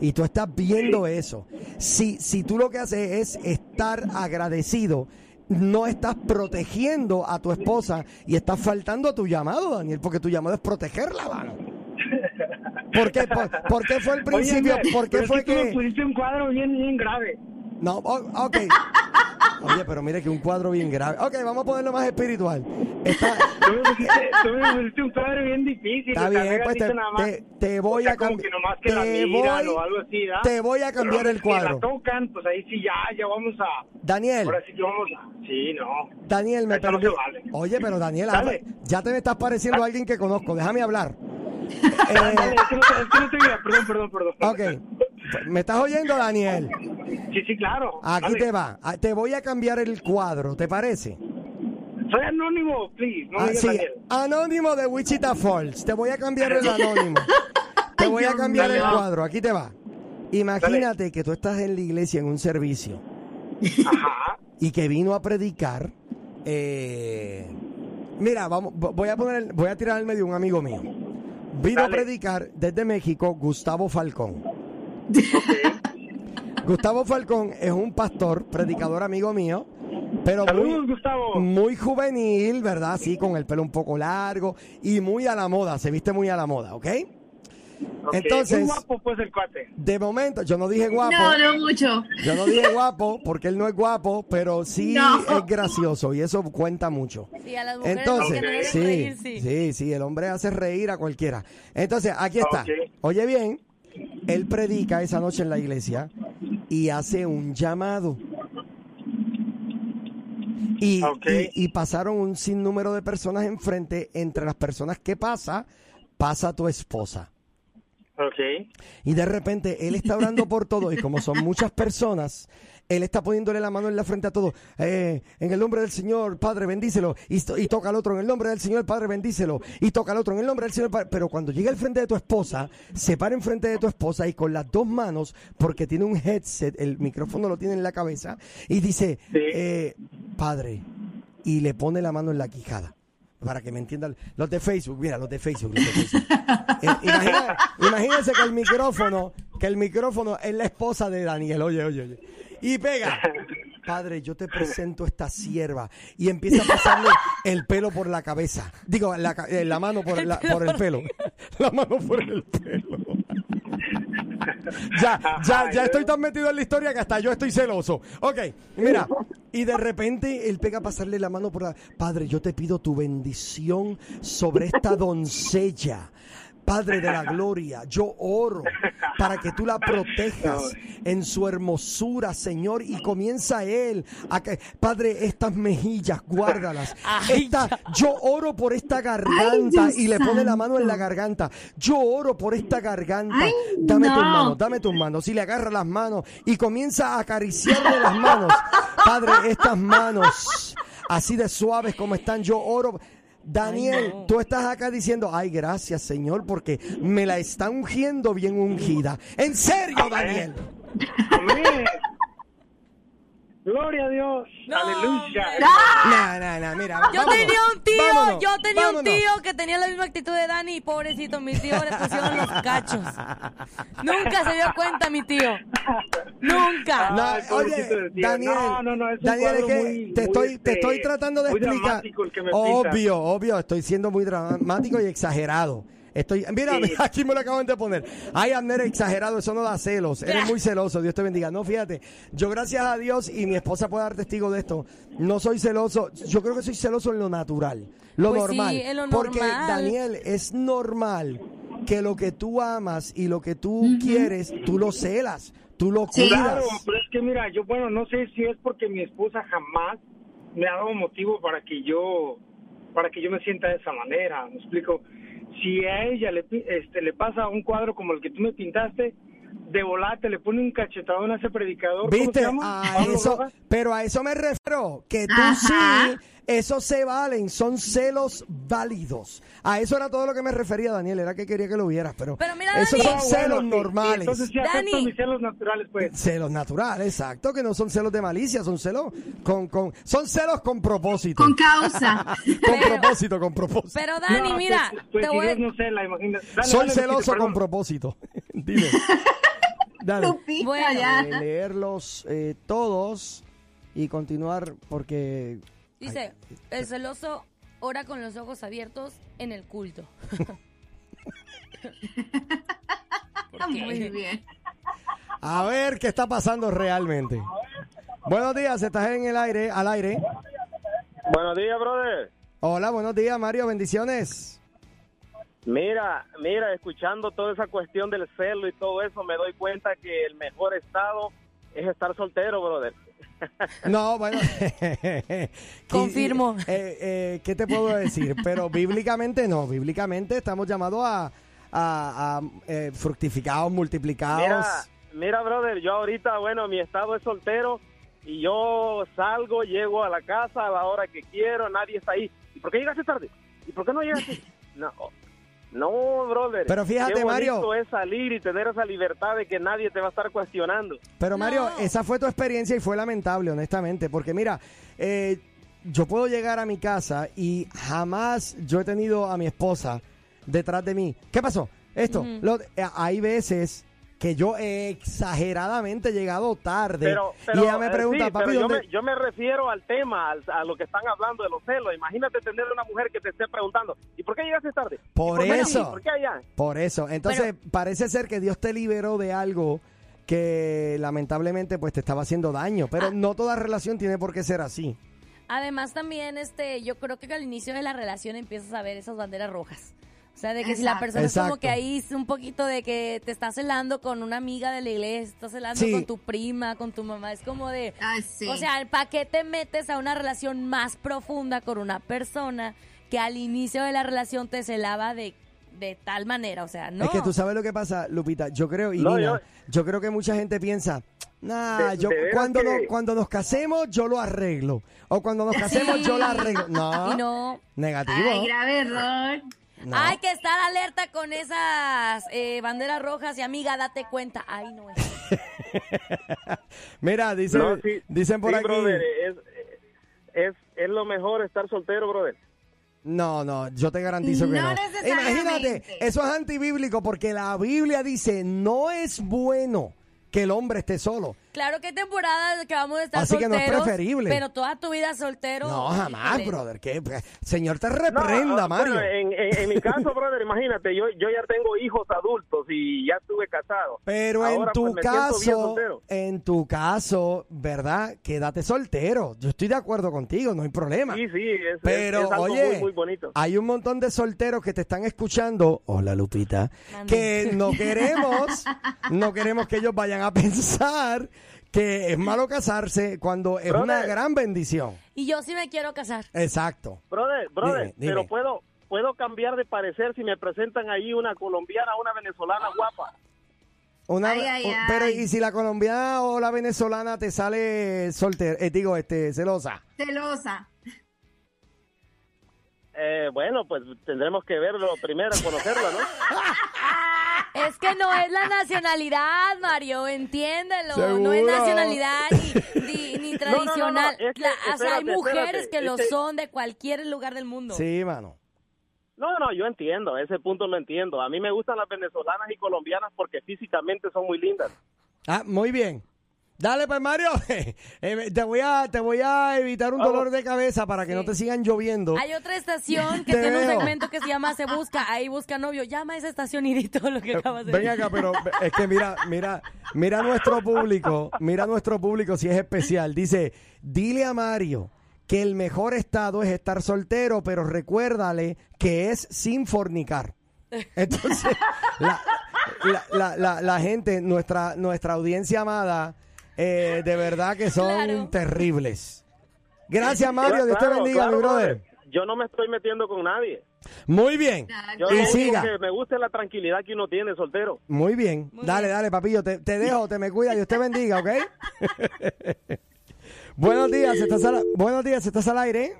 Y tú estás viendo eso. Si, si tú lo que haces es estar agradecido, no estás protegiendo a tu esposa y estás faltando a tu llamado, Daniel, porque tu llamado es protegerla, mano. ¿Por qué, por, por qué fue el principio? Oye, ¿Por qué es fue que tú que.? pusiste un cuadro bien, bien grave. No, o- ok. Oye, pero mire que un cuadro bien grave. Ok, vamos a ponerlo más espiritual. Está, Tú me pusiste, tú me pusiste un cuadro bien difícil. está bien, pues te, dicho nada más. te- te voy O sea, a cambiar. ¿verdad? te voy a cambiar Pero el Si cuadro. la tocan, pues ahí sí ya, ya vamos a... Daniel, Ahora sí que vamos a... Sí, no. Daniel, me no se vale. Oye, pero Daniel, Dale. ya te me estás pareciendo a alguien que conozco. Déjame hablar. Eh, es que no, te- es que no te. Perdón, perdón, perdón. ok. ¿Me estás oyendo, Daniel? Sí, sí, claro. Aquí Dale. te va. Ah, Te voy a cambiar el cuadro, ¿te parece? Soy anónimo, please. No Ah, sí, Daniel. anónimo de Wichita Falls. Te voy a cambiar el anónimo. Te voy a cambiar el cuadro. Aquí te va. Imagínate que tú estás en la iglesia en un servicio Ajá. y que vino a predicar. eh, mira, vamos, vo- voy a poner, voy a tirar al medio un amigo mío. Vino a predicar desde México Gustavo Falcón. Gustavo Falcón es un pastor, predicador amigo mío, pero Saludos, muy, Gustavo. muy juvenil, ¿verdad? Así, con el pelo un poco largo y muy a la moda, se viste muy a la moda, ¿ok? Entonces- guapo, pues, el cuate. De momento, yo no dije guapo, No, no mucho. yo no dije guapo porque él no es guapo, pero sí No. es gracioso y eso cuenta mucho. Sí, a las mujeres Entonces, deben sí, reír, sí. sí, sí, el hombre hace reír a cualquiera. Entonces, aquí está. Oye bien, él predica esa noche en la iglesia y hace un llamado. Y, y pasaron un sinnúmero de personas enfrente. Entre las personas que pasa, pasa tu esposa. Ok. Y de repente él está orando por todo y como son muchas personas, él está poniéndole la mano en la frente a todos. Eh, en el nombre del Señor, Padre, bendícelo. Y, to- y toca al otro, en el nombre del Señor, Padre, bendícelo. Y toca al otro, en el nombre del Señor, Padre. Pero cuando llega al frente de tu esposa, se para enfrente de tu esposa y con las dos manos, porque tiene un headset, el micrófono lo tiene en la cabeza, y dice, Sí. eh, Padre, y le pone la mano en la quijada. Para que me entiendan. Los de Facebook, mira, los de Facebook. Los de Facebook. Eh, imagina- imagínense que el micrófono, que el micrófono es la esposa de Daniel. Oye, oye, oye. Y pega. Padre, yo te presento esta sierva. Y empieza a pasarle el pelo por la cabeza. Digo, la, eh, la mano por, la- por el pelo. La mano por el pelo. Ya, ya, ya estoy tan metido en la historia que hasta yo estoy celoso. Ok, mira, y de repente él pega a pasarle la mano por la... Padre, yo te pido tu bendición sobre esta doncella. Padre de la gloria, yo oro para que tú la protejas en su hermosura, Señor, y comienza él a que, Padre, estas mejillas, guárdalas. Esta, yo oro por esta garganta y le pone la mano en la garganta. Yo oro por esta garganta. Ay, dame tus no. manos, dame tus manos. Y le agarra las manos y comienza a acariciarle las manos. Padre, estas manos, así de suaves como están, yo oro. Daniel, Ay, no. tú estás acá diciendo, ay, gracias Señor, porque me la está ungiendo bien ungida. En serio, Daniel. Amén. Gloria a Dios. No, Aleluya. No, no, no, mira. Yo vámonos, tenía un tío, vámonos, yo tenía vámonos. un tío que tenía la misma actitud de Dani y pobrecito, mi tío le pusieron los cachos. Nunca se dio cuenta mi tío. Nunca. No, pobrecito oye. Daniel, No, no, no, es un Daniel, es que muy- te, muy, estoy, te este, estoy tratando de explicar. obvio, obvio, estoy siendo muy dramático y exagerado. Estoy, mira, Sí. mira, aquí me lo acaban de poner. Ay, Abner, exagerado, eso no da celos. Eres muy celoso, Dios te bendiga. No, fíjate, yo gracias a Dios y mi esposa puede dar testigo de esto, no soy celoso. Yo creo que soy celoso en lo natural, lo Pues sí, normal. en lo porque, normal. Daniel, es normal que lo que tú amas y lo que tú quieres, tú lo celas, tú lo Sí. cuidas. Claro, pero es que mira, yo, bueno, no sé si es porque mi esposa jamás me ha dado motivo para que yo, para que yo me sienta de esa manera, ¿me explico? Si a ella le, este, le pasa un cuadro como el que tú me pintaste, de volate le pone un cachetadón a ese predicador, ¿cómo se ¿Viste? llama? A Pablo eso, Rojas. pero a eso me refiero, que tú Ajá. sí, esos se valen, son celos válidos. A eso era todo lo que me refería, Daniel, era que quería que lo vieras, pero, Pero mira, esos Dani. son celos bueno, sí, normales. Entonces sí acepto Dani. mis celos naturales, pues. Celos naturales, exacto, que no son celos de malicia, son celos con, con son celos con propósito. Con causa. Con Pero- propósito, con propósito. Pero Dani, No, mira, pues, pues te si voy Dios no sé, la imagínate. Dale, Soy dale, celoso con propósito. Dime. Dale. Bueno. ya. Eh, leerlos eh, todos y continuar porque Dice, el celoso ora con los ojos abiertos en el culto. Muy bien. A ver qué está pasando realmente. Buenos días, estás en el aire, al aire. Buenos días, brother. Hola, buenos días, Mario, bendiciones. Mira, mira, escuchando toda esa cuestión del celo y todo eso, me doy cuenta que el mejor estado es estar soltero, brother. No, bueno. Confirmo. Eh, eh, ¿Qué te puedo decir? Pero bíblicamente no, bíblicamente estamos llamados a, a- a, eh, fructificados, multiplicados. Mira, mira, brother, yo ahorita, bueno, mi estado es soltero y yo salgo, llego a la casa a la hora que quiero, nadie está ahí. ¿Y por qué llegaste tarde? ¿Y por qué no llegaste? No, no, brother. Pero fíjate, Qué Mario. es salir y tener esa libertad de que nadie te va a estar cuestionando. Pero Mario, No. esa fue tu experiencia y fue lamentable, honestamente, porque mira, eh, yo puedo llegar a mi casa y jamás yo he tenido a mi esposa detrás de mí. ¿Qué pasó? Esto, lo- eh, hay veces que yo he exageradamente llegado tarde Pero, pero, y ella me eh, pregunta, sí, papi, pero yo, ¿dónde? me, yo me refiero al tema, al- a lo que están hablando de los celos. Imagínate tener una mujer que te esté preguntando, ¿y por qué llegaste tarde? ¿Y Por aquí? eso. ¿Por qué allá? Por eso. Entonces, parece ser que Dios te liberó de algo que lamentablemente pues te estaba haciendo daño, Ah. pero no toda relación tiene por qué ser así. Además también, este, yo creo que al inicio de la relación empiezas a ver esas banderas rojas. O sea, de que si la Exacto. persona es como que ahí es un poquito de que te estás celando con una amiga de la iglesia, estás celando Sí. con tu prima, con tu mamá, es como de... Sí. O sea, ¿para qué te metes a una relación más profunda con una persona que al inicio de la relación te celaba de, de tal manera? O sea, no. Es que tú sabes lo que pasa, Lupita. Yo creo, y No, Nina, yo... yo- creo que mucha gente piensa, nah, De- yo de cuando, que- nos, cuando nos casemos yo lo arreglo. O cuando nos casemos yo lo arreglo. No, Y no. negativo. Ay, grave error. No. Hay que estar alerta con esas eh, banderas rojas y amiga, date cuenta. Ay, no es. Mira, dice, No, sí, dicen por sí, aquí. brother, es, es, es lo mejor estar soltero, brother. No, no, yo te garantizo que No no. Imagínate, eso es antibíblico porque la Biblia dice, no es bueno que el hombre esté solo. Claro que hay temporadas que vamos a estar Así que no es solteros, preferible. pero toda tu vida soltero. No, jamás, híjole. brother. Que, Señor, te No, reprenda, ah, Mario. bueno, en, en- en mi caso, brother, imagínate, yo, yo ya tengo hijos adultos y ya estuve casado. Pero en tu pues, caso, en tu caso, ¿verdad? Quédate soltero. Yo estoy de acuerdo contigo, no hay problema. Sí, sí, es, Pero, es, es algo oye, muy, muy bonito. hay un montón de solteros que te están escuchando. Hola, Lupita. Que no queremos, no queremos que ellos vayan a pensar que es malo casarse cuando es Brother. una gran bendición. Y yo sí me quiero casar. Exacto. Brother, brother, Dime, dime. pero puedo puedo cambiar de parecer si me presentan ahí una colombiana, una venezolana guapa. Una, Ay, ay, o- ay. Pero, ¿y si la colombiana o la venezolana te sale soltera? Eh, digo, este, celosa. Celosa. Eh, bueno, pues tendremos que verlo primero, conocerla, ¿no? Es que no es la nacionalidad, Mario, entiéndelo. No es nacionalidad ni, ni- ni No, no, no, no, tradicional. es que, La- o sea, hay mujeres espérate, que lo que- son de cualquier lugar del mundo. Sí, mano. No, no, yo entiendo, ese punto lo entiendo. A mí me gustan las venezolanas y colombianas porque físicamente son muy lindas. Ah, muy bien. Dale, pues Mario, eh, te voy a te voy a evitar un dolor de cabeza para que no te sigan lloviendo. Hay otra estación que Te tiene un segmento que se llama Se Busca. Ahí busca novio. Llama a esa estación y di todo lo que acabas de Ven decir. acá, pero es que mira, mira, mira nuestro público, mira nuestro público si es especial. Dice, dile a Mario que el mejor estado es estar soltero, pero recuérdale que es sin fornicar. Entonces, la, la, la, la- la gente, nuestra, nuestra audiencia amada, eh, de verdad que son Claro. terribles. Gracias, Mario. Dios te Claro, bendiga, claro, mi brother. Yo no me estoy metiendo con nadie. Muy bien. Yo Y lo único siga. que me gusta es la tranquilidad que uno tiene soltero. Muy bien. Muy dale, bien. dale, papillo. Te, te dejo, te me cuida. Dios te bendiga, ¿ok? buenos días, estás al, buenos días, estás al aire.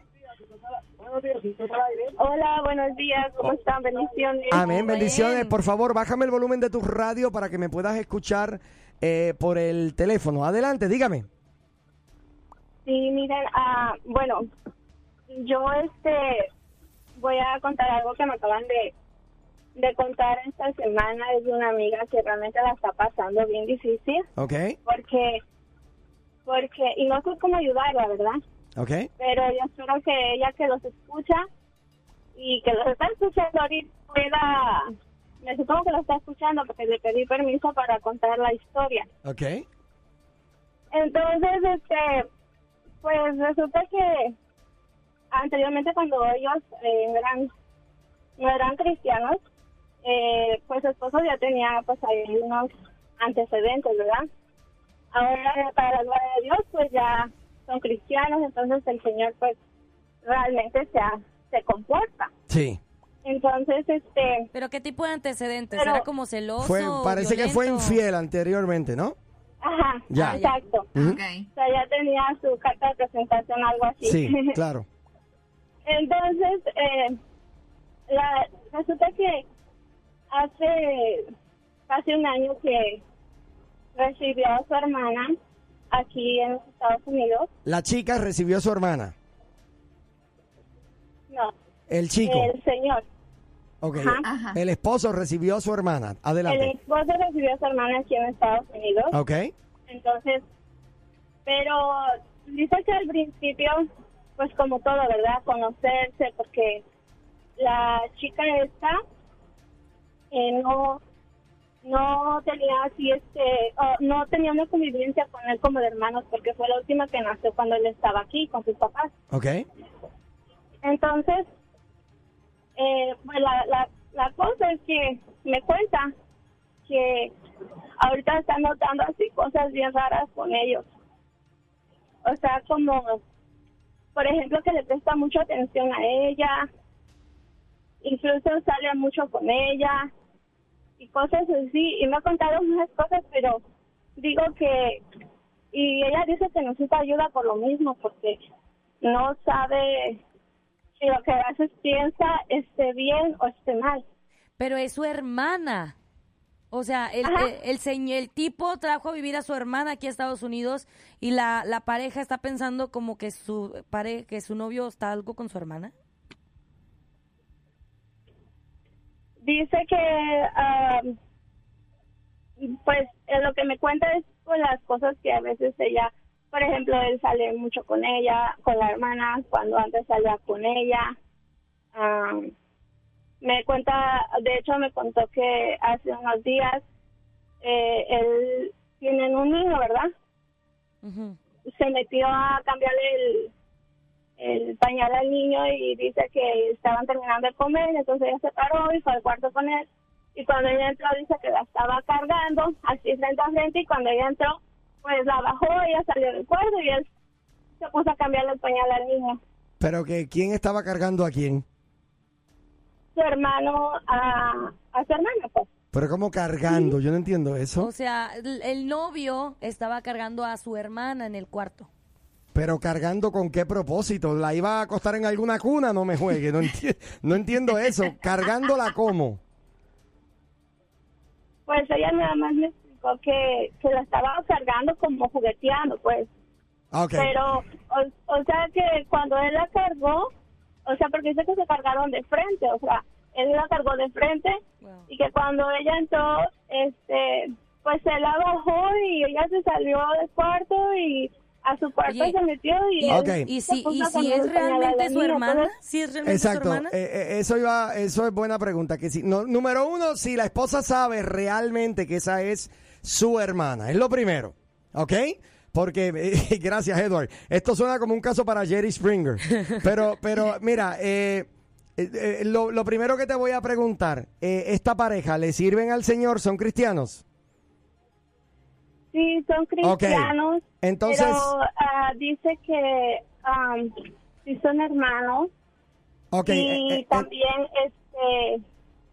Hola, buenos días, ¿cómo están? Bendiciones. Amén, bendiciones. Por favor, bájame el volumen de tu radio para que me puedas escuchar eh, por el teléfono. Adelante, dígame. Sí, miren, ah, bueno, yo este voy a contar algo que me acaban de, de contar esta semana. Es de una amiga que realmente la está pasando bien difícil ¿Ok? porque, porque, y no sé cómo ayudarla, ¿verdad? ¿Ok? Pero yo espero que ella que los escucha y que los está escuchando ahorita pueda, me supongo que lo está escuchando porque le pedí permiso para contar la historia. ¿Ok? Entonces, este, pues resulta que anteriormente cuando ellos eh, eran, no eran cristianos, eh, pues su esposo ya tenía pues ahí unos antecedentes, ¿verdad? Ahora, para la gloria de Dios, pues ya son cristianos, entonces el Señor pues realmente se, ha- se comporta. Sí. Entonces, este, ¿Pero qué tipo de antecedentes? Pero- ¿Era como celoso? Fue, parece que fue infiel anteriormente, ¿no? ajá, Ya. exacto. Ujú. Ok. O sea, ya tenía su carta de presentación, algo así. Sí, claro. Entonces, eh, la, resulta que hace casi un año que recibió a su hermana aquí en los Estados Unidos. La chica recibió a su hermana. No, El chico. el señor. Ok. Ajá. El esposo recibió a su hermana. El Adelante. esposo recibió a su hermana aquí en Estados Unidos. Ok. Entonces, pero dice que al principio, pues como todo, ¿verdad? Conocerse, porque la chica esta eh, no no tenía así este oh, no tenía una convivencia con él como de hermanos porque fue la última que nació cuando él estaba aquí con sus papás Ok. entonces eh, pues la, la, la cosa es que me cuenta que ahorita está notando así cosas bien raras con ellos. O sea como por ejemplo que le presta mucha atención a ella incluso sale mucho con ella y cosas así y me ha contado muchas cosas pero digo que y ella dice que necesita ayuda por lo mismo porque no sabe si lo que a veces piensa esté bien o esté mal Pero es su hermana. O sea, el, Ajá. el, el, el tipo trajo a vivir a su hermana aquí a Estados Unidos y la, la pareja está pensando como que su pare, que su novio está algo con su hermana. dice que am, pues eh, lo que me cuenta es pues las cosas que a veces ella por ejemplo él sale mucho con ella con la hermana cuando antes salía con ella. Am, me cuenta de hecho me contó que hace unos días eh, él tienen un niño verdad se metió a cambiarle el, el pañal al niño y dice que estaban terminando de comer, entonces ella se paró y fue al cuarto con él. Y cuando ella entró, dice que la estaba cargando, así frente a frente, y cuando ella entró, pues la bajó, ella salió del cuarto y él se puso a cambiarle el pañal al niño. Pero que quién estaba cargando a quién. Su hermano a, a su hermana, pues. Pero como cargando, yo no entiendo eso. O sea, el, el novio estaba cargando a su hermana en el cuarto. Pero cargando con qué propósito? ¿La iba a acostar en alguna cuna? No me juegue, no, enti- no entiendo eso. ¿Cargándola cómo? Pues ella nada más me explicó que, que la estaba cargando como jugueteando, pues. Ah. Pero, o, o sea que cuando él la cargó, o sea, porque dice que se cargaron de frente, o sea, él la cargó de frente Wow. y que cuando ella entró, este, pues se la bajó y ella se salió del cuarto y a su cuarto Oye, se metió y, y, él Ok. y se si, y es realmente su hermana, si es realmente Exacto, su hermana. eh, eso iba, eso es buena pregunta. Que si, no, número uno, si la esposa sabe realmente que esa es su hermana, es lo primero, ¿ok? Porque, eh, gracias Edward, esto suena como un caso para Jerry Springer. Pero, pero mira, eh, eh, eh, lo, lo primero que te voy a preguntar, eh, ¿esta pareja le sirven al Señor? ¿Son cristianos? Sí, son cristianos. Entonces- Pero ah, dice que um, sí son hermanos. Ok, y también, este.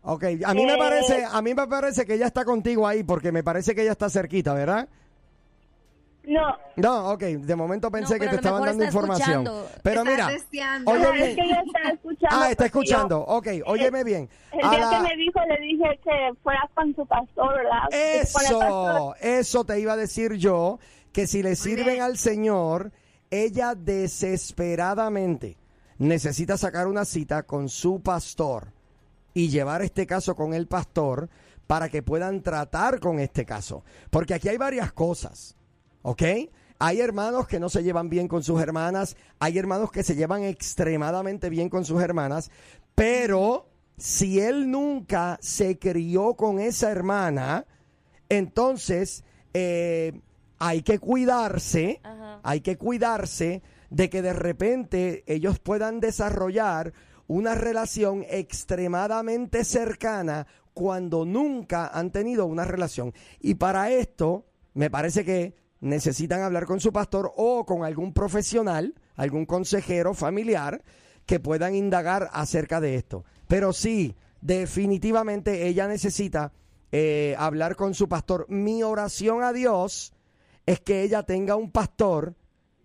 Ok, a mí me eh, parece, a mí me parece que ella está contigo ahí porque me parece que ella está cerquita, ¿verdad? No, No, ok, de momento pensé No, que te estaban dando está información. escuchando. Pero Está mira, oye bien. es que ella está escuchando. Ah, está porque escuchando. yo- Ok, óyeme bien. El día la- que me dijo, le dije que fuera con su pastor, ¿verdad? Pastor. Eso, eso te iba a decir yo, que si le sirven bien. al Señor, ella desesperadamente necesita sacar una cita con su pastor y llevar este caso con el pastor para que puedan tratar con este caso. Porque aquí hay varias cosas, ¿ok? Hay hermanos que no se llevan bien con sus hermanas, hay hermanos que se llevan extremadamente bien con sus hermanas, pero si él nunca se crió con esa hermana, entonces eh, hay que cuidarse, Ajá. hay que cuidarse de que de repente ellos puedan desarrollar una relación extremadamente cercana cuando nunca han tenido una relación. Y para esto, me parece que necesitan hablar con su pastor o con algún profesional, algún consejero familiar, que puedan indagar acerca de esto. Pero sí, definitivamente ella necesita eh, hablar con su pastor. Mi oración a Dios es que ella tenga un pastor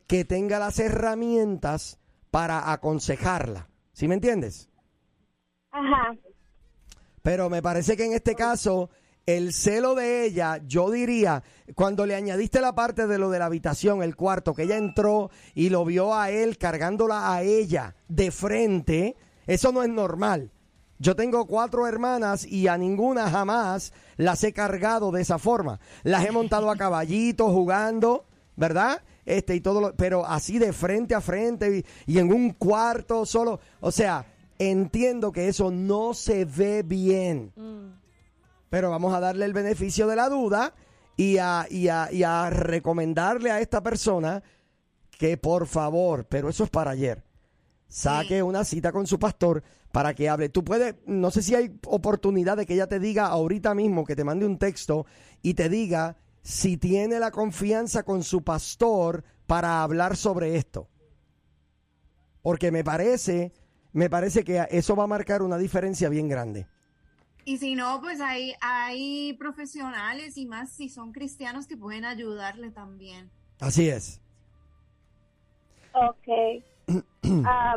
que tenga las herramientas para aconsejarla. ¿Sí me entiendes? Ajá. Pero me parece que en este caso, el celo de ella, yo diría, cuando le añadiste la parte de lo de la habitación, el cuarto, que ella entró y lo vio a él cargándola a ella de frente, eso no es normal. Yo tengo cuatro hermanas y a ninguna jamás las he cargado de esa forma. Las he montado a caballito jugando, ¿verdad? Este y todo lo, pero así de frente a frente y, y en un cuarto solo, o sea, entiendo que eso no se ve bien. Pero vamos a darle el beneficio de la duda y a, y a- y a recomendarle a esta persona que por favor, pero eso es para ayer, saque Sí. una cita con su pastor para que hable. Tú puedes, no sé si hay oportunidad de que ella te diga ahorita mismo, que te mande un texto y te diga si tiene la confianza con su pastor para hablar sobre esto. Porque me parece, me parece que eso va a marcar una diferencia bien grande. Y si no, pues hay, hay profesionales y más si son cristianos que pueden ayudarle también. Así es. Ok. Ah,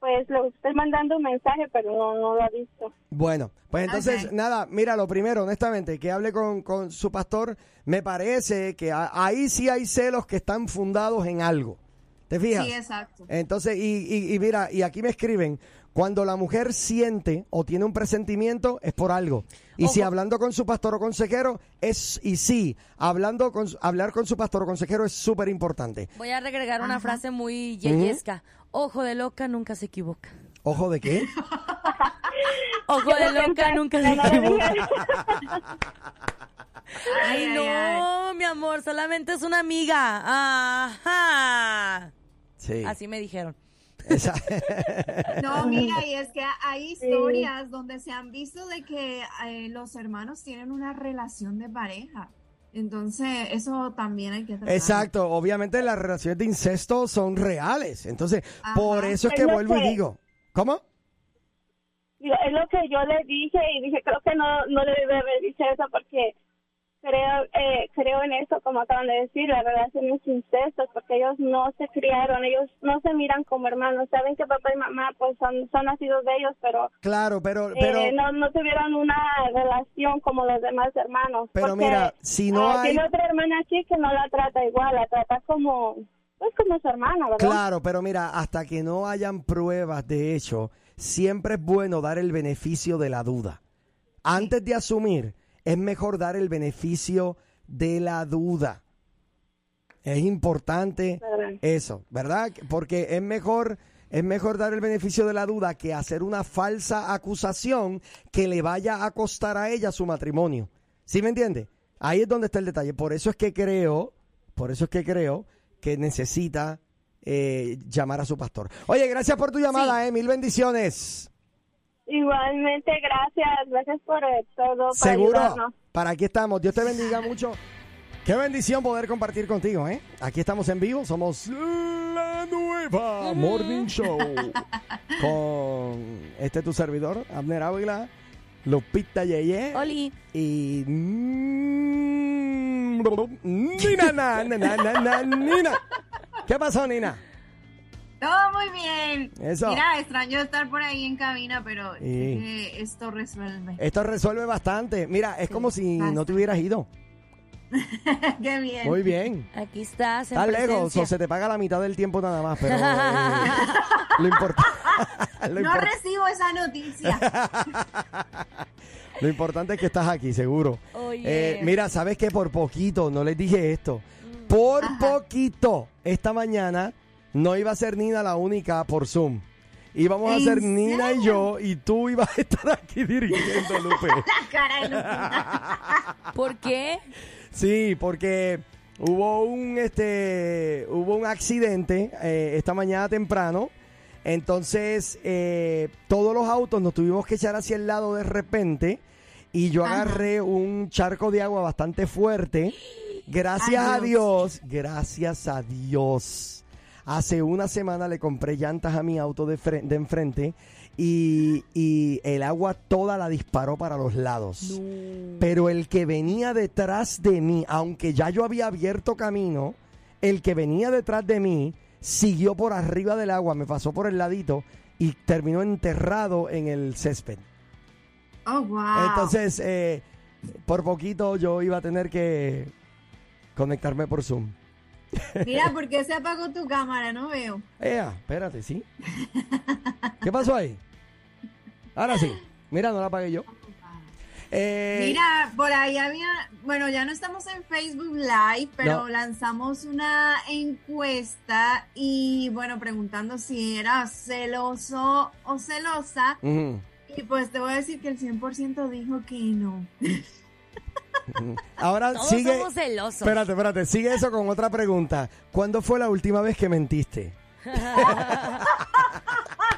pues le estoy mandando un mensaje, pero no, no lo ha visto. Bueno, pues entonces, nada, mira, lo primero, honestamente, que hable con, con su pastor, me parece que a- ahí sí hay celos que están fundados en algo. ¿Te fijas? Sí, exacto. Entonces, y, y- y mira, y aquí me escriben, cuando la mujer siente o tiene un presentimiento es por algo. Y si hablando con su pastor o consejero es, y sí, hablando con, su- hablar con su pastor o consejero es súper importante. Voy a agregar una frase muy yeyesca. Ojo de loca nunca se equivoca. ¿Ojo de qué? Ojo de loca nunca se equivoca. Ay, no, mi amor, solamente es una amiga. Ajá. Sí. Así me dijeron. Esa- No, mira, y es que hay historias donde se han visto de que eh, los hermanos tienen una relación de pareja. Entonces, eso también hay que tratar. Exacto, obviamente las relaciones de incesto son reales. Entonces, Ajá. por eso es que Es vuelvo y digo, ¿cómo? Yo- Es lo que yo le dije y dije, creo que no, no le debe haber dicho eso porque creo eh, creo en eso, como acaban de decir, la relación es incesto, porque ellos no se criaron, ellos no se miran como hermanos, saben que papá y mamá pues son, son nacidos de ellos, pero, Claro, pero, eh, pero, no, no tuvieron una relación como los demás hermanos. pero porque, mira, si no ah, hay, Tiene otra hermana aquí que no la trata igual, la trata como, pues como su hermana, ¿verdad? claro, pero mira, hasta que no hayan pruebas de hecho, siempre es bueno dar el beneficio de la duda. Antes de asumir, es mejor dar el beneficio de la duda. Es importante eso, ¿verdad? Porque es mejor, es mejor dar el beneficio de la duda que hacer una falsa acusación que le vaya a costar a ella su matrimonio. ¿Sí me entiende? Ahí es donde está el detalle. Por eso es que creo, por eso es que creo que necesita eh, llamar a su pastor. Oye, gracias por tu llamada, eh, mil bendiciones. Igualmente, gracias. Gracias por eh, todo. Seguro. ayudarnos. Para aquí estamos. Dios te bendiga mucho. Qué bendición poder compartir contigo, ¿eh? Aquí estamos en vivo. Somos la nueva Morning Show. Con este tu servidor, Abner Ávila, Lupita Yeye. Oli. Y. mm, Nina, na, na, na, na, na, Nina. ¿Qué pasó, Nina? Todo muy bien. Eso. Mira, extraño estar por ahí en cabina, pero Sí. esto resuelve. Esto resuelve bastante. Mira, es como si no te hubieras ido. Qué bien. Muy bien. Aquí estás. Estás lejos, o se te paga la mitad del tiempo nada más, pero eh, lo, importa- lo, no impor- recibo esa noticia. lo importante es que estás aquí, seguro. Eh, mira, sabes que por poquito, no les dije esto, por poquito, esta mañana no iba a ser Nina la única por Zoom. Íbamos a ¿En ser Nina y yo, y tú ibas a estar aquí dirigiendo, Lupe. La cara de Lupita. ¿Por qué? Sí, porque hubo un este hubo un accidente eh, esta mañana temprano. Entonces, eh, todos los autos nos tuvimos que echar hacia el lado de repente. Y yo Ajá. agarré un charco de agua bastante fuerte. Gracias Ay, a Dios, gracias a Dios. Hace una semana le compré llantas a mi auto de, fre- de enfrente y, y el agua toda la disparó para los lados. Pero el que venía detrás de mí, aunque ya yo había abierto camino, el que venía detrás de mí siguió por arriba del agua, me pasó por el ladito y terminó enterrado en el césped. Oh, wow. Entonces, eh, por poquito yo iba a tener que conectarme por Zoom. Mira, ¿por qué se apagó tu cámara? No veo. Ea, espérate, ¿sí? ¿Qué pasó ahí? Ahora sí. Mira, no la apagué yo. Eh, Mira, por ahí había, bueno, ya no estamos en Facebook Live, pero No. lanzamos una encuesta y bueno, preguntando si era celoso o celosa. Y pues te voy a decir que el 100% dijo que no. Ahora Todos sigue. somos celosos. Espérate, espérate, sigue eso con otra pregunta. ¿Cuándo fue la última vez que mentiste?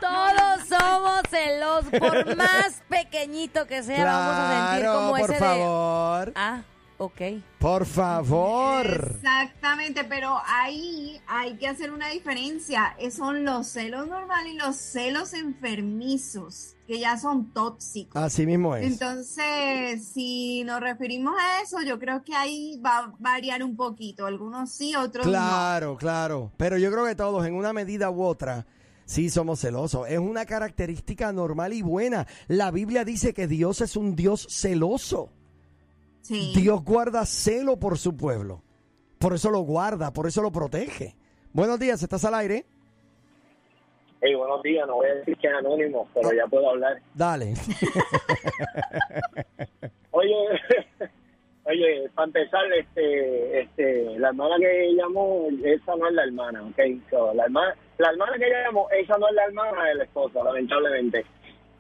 Todos somos celosos. Por más pequeñito que sea, vamos a sentir como por ese de. favor. Ah, ok. Por favor. Exactamente, pero ahí hay que hacer una diferencia. Son los celos normales y los celos enfermizos, que ya son tóxicos. Así mismo es. Entonces, si nos referimos a eso, yo creo que ahí va a variar un poquito. Algunos sí, otros no. Claro, claro. Pero yo creo que todos, en una medida u otra, sí somos celosos. Es una característica normal y buena. La Biblia dice que Dios es un Dios celoso. Sí. Dios guarda celo por su pueblo. Por eso lo guarda, por eso lo protege. Buenos días, ¿estás al aire? Hey, buenos días, no voy a decir que es anónimo, pero ya puedo hablar. Dale. Oye, oye, para empezar, este, este, la hermana que llamó, esa no es la hermana, ¿ok? So, la, hermana, la hermana que llamó, esa no es la hermana de la esposa, lamentablemente.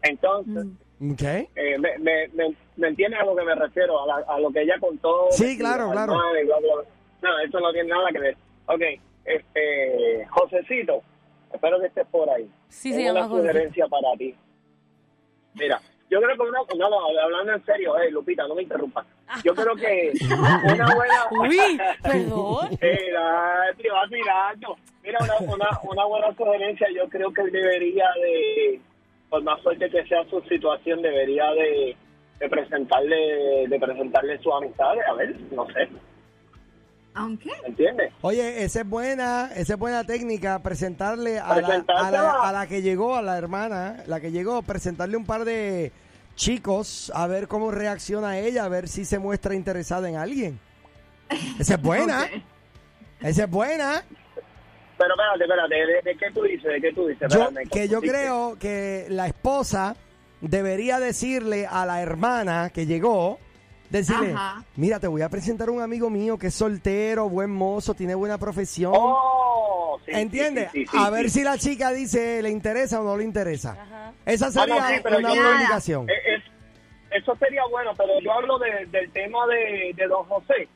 Entonces, ¿Ok? eh, me, me, me, me entiendes a lo que me refiero, a, la- a lo que ella contó. Sí, claro, la claro. hermana y bla, bla, bla. No, eso no tiene nada que ver. Ok, este, Josecito, espero que estés por ahí. Sí, Tengo llama una José. sugerencia para ti. Mira, yo creo que una, no, no, hablando en serio, eh, Lupita, no me interrumpas. Yo creo que una buena... Uy, perdón. Mira, te vas mirando. Mira, una, una, una buena sugerencia, yo creo que debería de, por más fuerte que sea su situación, debería de, de presentarle de presentarle sus amistades, a ver, no sé, Aunque ¿me entiendes? Oye, esa es buena, esa es buena técnica, presentarle a la, a, la, a la que llegó, a la hermana, la que llegó, presentarle un par de chicos, a ver cómo reacciona ella, a ver si se muestra interesada en alguien. Esa es buena, Ok. esa es buena. Pero espérate, espérate, ¿de, de qué tú dices? ¿De qué tú dices? Yo, que yo creo que la esposa debería decirle a la hermana que llegó Decirle, Ajá. mira, te voy a presentar un amigo mío que es soltero, buen mozo, tiene buena profesión. Oh, sí, ¿Entiendes? sí, sí, sí, a sí, ver sí. si la chica dice, ¿le interesa o no le interesa? Ajá. Esa Ah, sería no, sí, pero una indicación. Eh, es- eso sería bueno, pero yo hablo de- del tema de, de don José.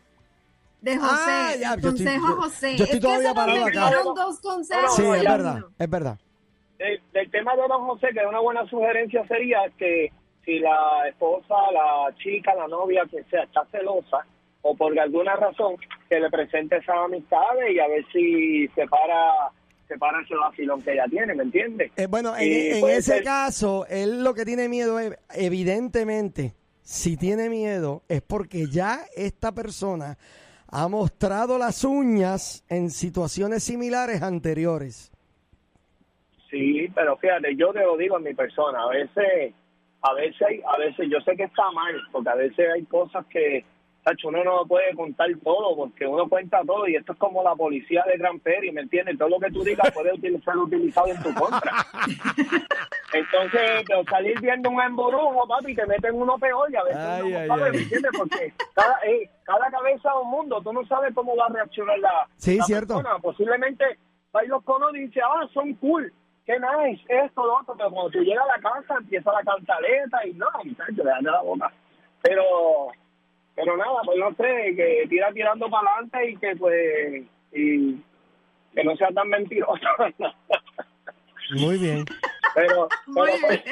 De José. Ah, ya, el yo estoy- consejo yo- José. yo estoy es que todavía se parado acá. olvidaron dos consejos. Sí, es verdad, es verdad. del, del tema de don José, que una buena sugerencia sería que si la esposa, la chica, la novia, que sea, está celosa o por alguna razón, que le presente esas amistades y a ver si se para, se para ese vacilón que ella tiene, ¿me entiendes? Eh, bueno, en, Y en puede ese ser- caso, él lo que tiene miedo es, evidentemente, si tiene miedo, es porque ya esta persona ha mostrado las uñas en situaciones similares anteriores. Sí, pero fíjate, yo te lo digo en mi persona, a veces, a veces, a veces, yo sé que está mal, porque a veces hay cosas que, tacho, uno no puede contar todo, porque uno cuenta todo, y esto es como la policía de Gran Peri, ¿me entiendes? Todo lo que tú digas puede ser utilizado en tu contra. Entonces, pero salir viendo un emburujo, papi, te meten uno peor, y a veces Ay, no sabe, ay. ¿me entiendes? Porque cada, eh, cada cabeza es un mundo, tú no sabes cómo va a reaccionar la, Sí, la cierto. persona. Posiblemente los conoce y dice, ah, son cool, qué nice, esto, lo otro, pero cuando tú llegas a la casa empieza la cantaleta y no, muchacho, le dan la boca. Pero, pero nada, pues no sé, que tira tirando para adelante y que pues, y que no sea tan mentiroso. Muy bien. pero, Muy pero pues,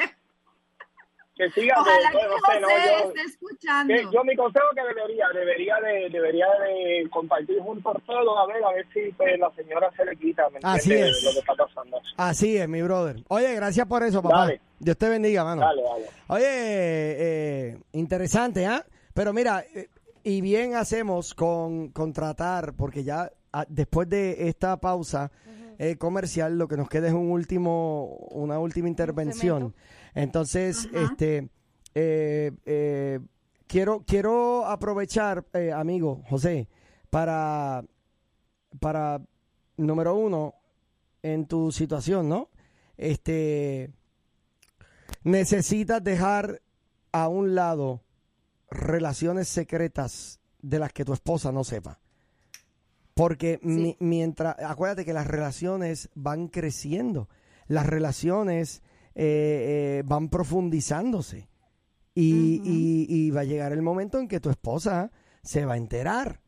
que siga, Ojalá pues, que no sé, no, yo- esté escuchando. que yo mi consejo que debería debería de debería de compartir juntos todo a ver a ver si pues, la señora se le quita ¿me Así es. lo que está pasando Así es, mi brother. Oye, gracias por eso, papá. Dale. Dios te bendiga, mano. dale dale Oye, eh, interesante, ¿ah? Pero mira, eh, y bien hacemos con, con tratar, porque ya ah, después de esta pausa eh, comercial, lo que nos queda es un último, una última intervención. Entonces, este, eh, eh, quiero, quiero aprovechar, eh, amigo José, para, para, número uno, en tu situación, ¿no? Este, necesitas dejar a un lado relaciones secretas de las que tu esposa no sepa. Porque mi- mientras, acuérdate que las relaciones van creciendo, las relaciones eh, eh, van profundizándose y, y- y va a llegar el momento en que tu esposa se va a enterar.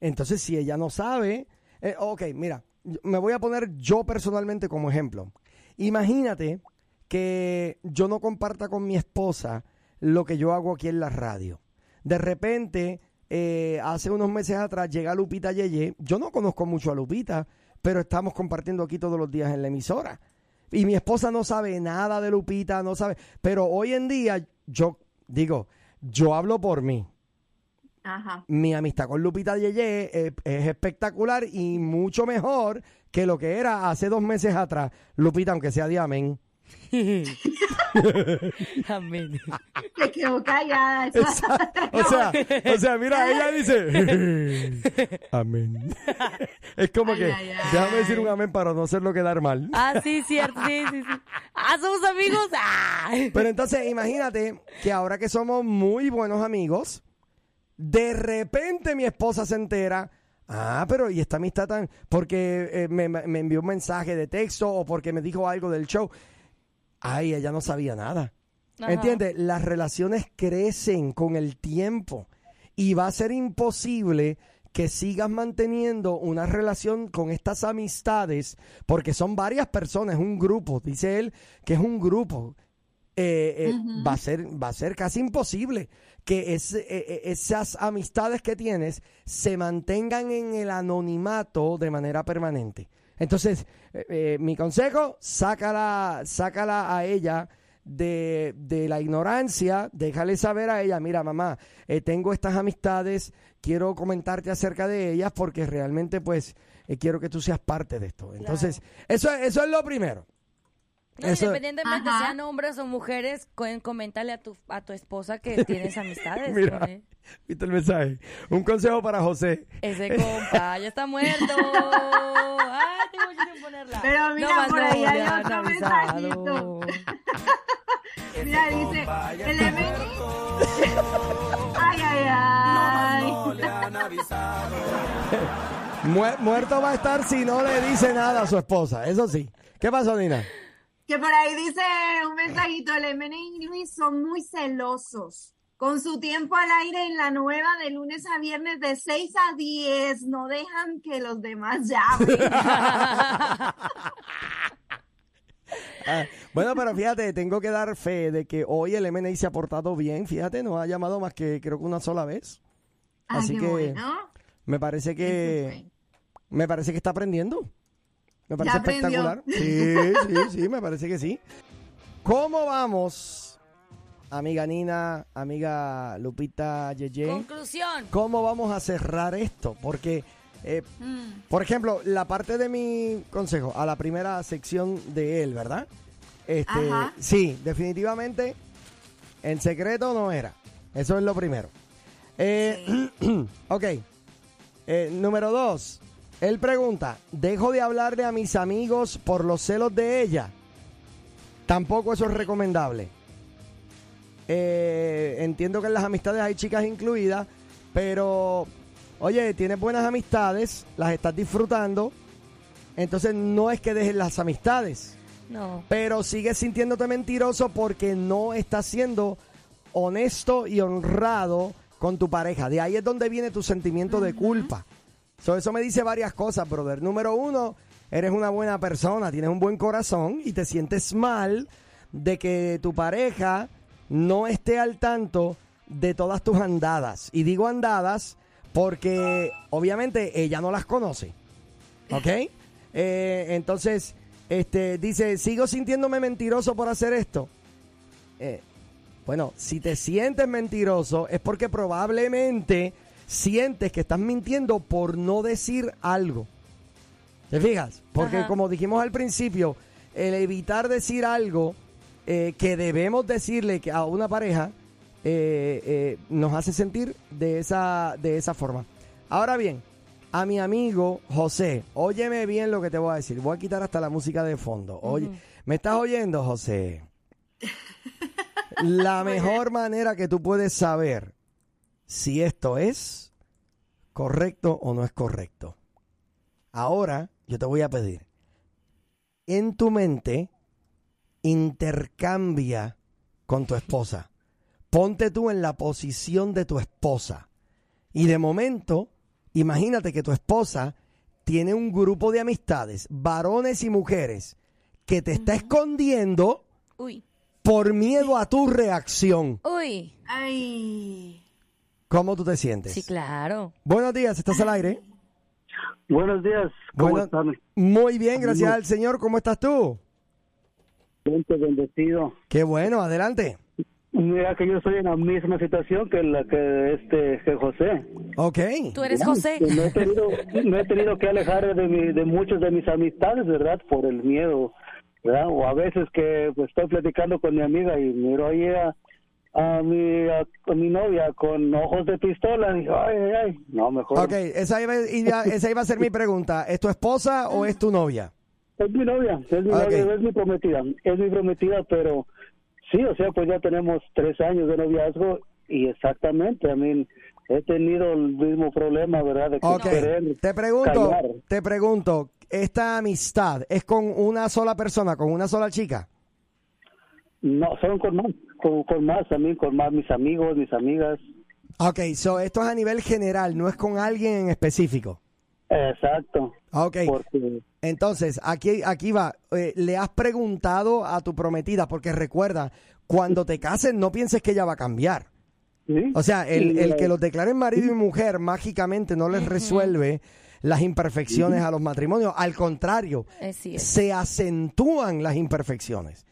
Entonces, si ella no sabe, eh, ok, mira, me voy a poner yo personalmente como ejemplo. Imagínate que yo no comparta con mi esposa lo que yo hago aquí en la radio. De repente, eh, hace unos meses atrás llega Lupita Yeye. Yo no conozco mucho a Lupita, pero estamos compartiendo aquí todos los días en la emisora. Y mi esposa no sabe nada de Lupita, no sabe. Pero hoy en día, yo digo, yo hablo por mí. Ajá. Mi amistad con Lupita Yeye es, es espectacular y mucho mejor que lo que era hace dos meses atrás. Lupita, aunque sea de amén. Se quedó callada. O sea, o sea, mira, ella dice amén. Es como Ay, que, ay, ay. déjame decir un amén para no hacerlo quedar mal. Ah, sí, cierto, sí, sí, sí. Ah, somos amigos. Ah. Pero entonces, imagínate que ahora que somos muy buenos amigos, de repente mi esposa se entera. Ah, pero y esta amistad tan. Porque eh, me, me envió un mensaje de texto o porque me dijo algo del show. Ay, ella no sabía nada. Ajá. ¿Entiendes? Las relaciones crecen con el tiempo y va a ser imposible que sigas manteniendo una relación con estas amistades porque son varias personas, es un grupo, dice él que es un grupo. Eh, eh, va a ser va a ser casi imposible que es- eh, eh, esas amistades que tienes se mantengan en el anonimato de manera permanente. Entonces, eh, eh, mi consejo, sácala, sácala a ella de, de la ignorancia, déjale saber a ella, mira mamá, eh, tengo estas amistades, quiero comentarte acerca de ellas porque realmente pues eh, quiero que tú seas parte de esto. Entonces, eso, es- eso es lo primero. No, Eso- independientemente Ajá. sean hombres o mujeres, pueden comentarle a tu, a tu esposa que tienes amistades. Mira. con él. ¿Viste el mensaje? Un consejo para José. Ese compa ya está muerto. Ay, tengo mucho sin ponerla. Pero mira, más por ahí hay le han otro avisado. mensajito. Mira, dice, el Emily. Ay, ay, ay. Muer- muerto va a estar si no le dice nada a su esposa, eso sí. ¿Qué pasó, Nina? Que por ahí dice un mensajito, el y Luis son muy celosos. Con su tiempo al aire en la nueva de lunes a viernes de 6 a 10, no dejan que los demás llamen. Ah, bueno, pero fíjate, tengo que dar fe de que hoy el MNI se ha portado bien. Fíjate, nos ha llamado más que creo que una sola vez. Así que bueno. me parece que me parece que está aprendiendo. Me parece espectacular. Sí, sí, sí, me parece que sí. ¿Cómo vamos, amiga Nina, amiga Lupita Yeye? Conclusión. ¿Cómo vamos a cerrar esto? Porque, eh, Mm. por ejemplo, la parte de mi consejo a la primera sección de él, ¿verdad? Este, Ajá. sí, definitivamente, en secreto no era. Eso es lo primero. Eh, ok. Eh, número dos. Él pregunta, ¿dejo de hablarle a mis amigos por los celos de ella? Tampoco eso es recomendable. Eh, entiendo que en las amistades hay chicas incluidas, pero, oye, tienes buenas amistades, las estás disfrutando, entonces no es que dejes las amistades, No. pero sigues sintiéndote mentiroso porque no estás siendo honesto y honrado con tu pareja. De ahí es donde viene tu sentimiento de culpa. So, eso me dice varias cosas, brother. Número uno, eres una buena persona, tienes un buen corazón y te sientes mal de que tu pareja no esté al tanto de todas tus andadas. Y digo andadas porque obviamente ella no las conoce. ¿Ok? Eh, entonces, este, dice, sigo sintiéndome mentiroso por hacer esto. Eh, bueno, si te sientes mentiroso es porque probablemente sientes que estás mintiendo por no decir algo. ¿Te fijas? Porque Ajá. como dijimos al principio, el evitar decir algo eh, que debemos decirle que a una pareja eh, eh, nos hace sentir de esa, de esa forma. Ahora bien, a mi amigo José, óyeme bien lo que te voy a decir. Voy a quitar hasta la música de fondo. Oye, ¿me estás oyendo, José? La mejor manera que tú puedes saber si esto es correcto o no es correcto. Ahora yo te voy a pedir, en tu mente, intercambia con tu esposa. Ponte tú en la posición de tu esposa. Y de momento, imagínate que tu esposa tiene un grupo de amistades, varones y mujeres, que te está escondiendo Uy. por miedo a tu reacción. Uy. Ay. ¿Cómo tú te sientes? Sí, claro. Buenos días, ¿estás al aire? Buenos días, ¿cómo Bueno, están? Muy bien, gracias al Señor. ¿Cómo estás tú? Gente bendecido. Qué bueno, adelante. Mira que yo estoy en la misma situación que la que este que José. Ok. Tú eres José. Me he tenido, me he tenido que alejar de, mi, de muchas de mis amistades, ¿verdad? Por el miedo, ¿verdad? O a veces que pues, estoy platicando con mi amiga y miro ahí a, a mi, a, a mi novia con ojos de pistola digo, ay, ay, ay, no, mejor. Ok, esa iba, iba- esa iba a ser mi pregunta. ¿Es tu esposa o es tu novia? Es mi novia, es mi Ok. novia, es mi prometida, es mi prometida, pero sí, o sea, pues ya tenemos tres años de noviazgo y exactamente, a mí he tenido el mismo problema, ¿verdad? De que te pregunto, callar. te pregunto, ¿esta amistad es con una sola persona, con una sola chica? No, son con más, con, con más también, con más mis amigos, mis amigas. Ok, so esto es a nivel general, no es con alguien en específico. Exacto. Ok. Porque Entonces, aquí, aquí va. Eh, ¿Le has preguntado a tu prometida? Porque recuerda, cuando te cases no pienses que ella va a cambiar. O sea, el, Sí, el eh, que los declaren marido y mujer mágicamente no les resuelve las imperfecciones a los matrimonios. Al contrario, se acentúan las imperfecciones.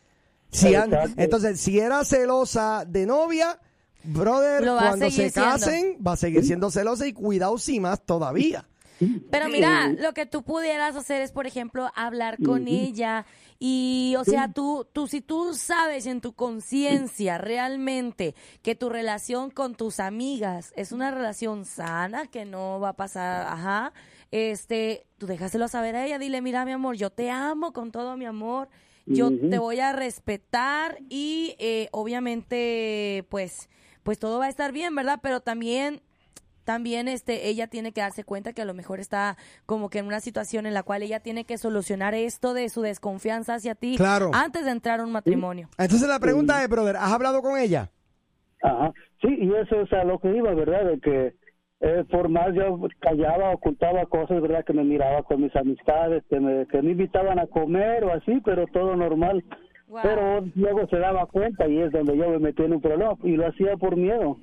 Si entonces, si era celosa de novia, brother, cuando se siendo. casen, va a seguir siendo celosa y cuidado si más todavía. Pero mira, lo que tú pudieras hacer es, por ejemplo, hablar con ella y, o sea, tú, tú, si tú sabes en tu conciencia realmente que tu relación con tus amigas es una relación sana, que no va a pasar, ajá, este, tú déjaselo saber a ella, dile, mira, mi amor, yo te amo con todo mi amor yo te voy a respetar y eh, obviamente, pues, pues todo va a estar bien, ¿verdad? Pero también también este ella tiene que darse cuenta que a lo mejor está como que en una situación en la cual ella tiene que solucionar esto de su desconfianza hacia ti Claro. antes de entrar a un matrimonio. Entonces la pregunta es, brother, ¿has hablado con ella? Ajá. Sí, y eso es a lo que iba, ¿verdad? De que eh, por más yo callaba, ocultaba cosas, ¿verdad? Que me miraba con mis amistades, que me, que me invitaban a comer o así, pero todo normal. Pero luego se daba cuenta y es donde yo me metí en un problema y lo hacía por miedo.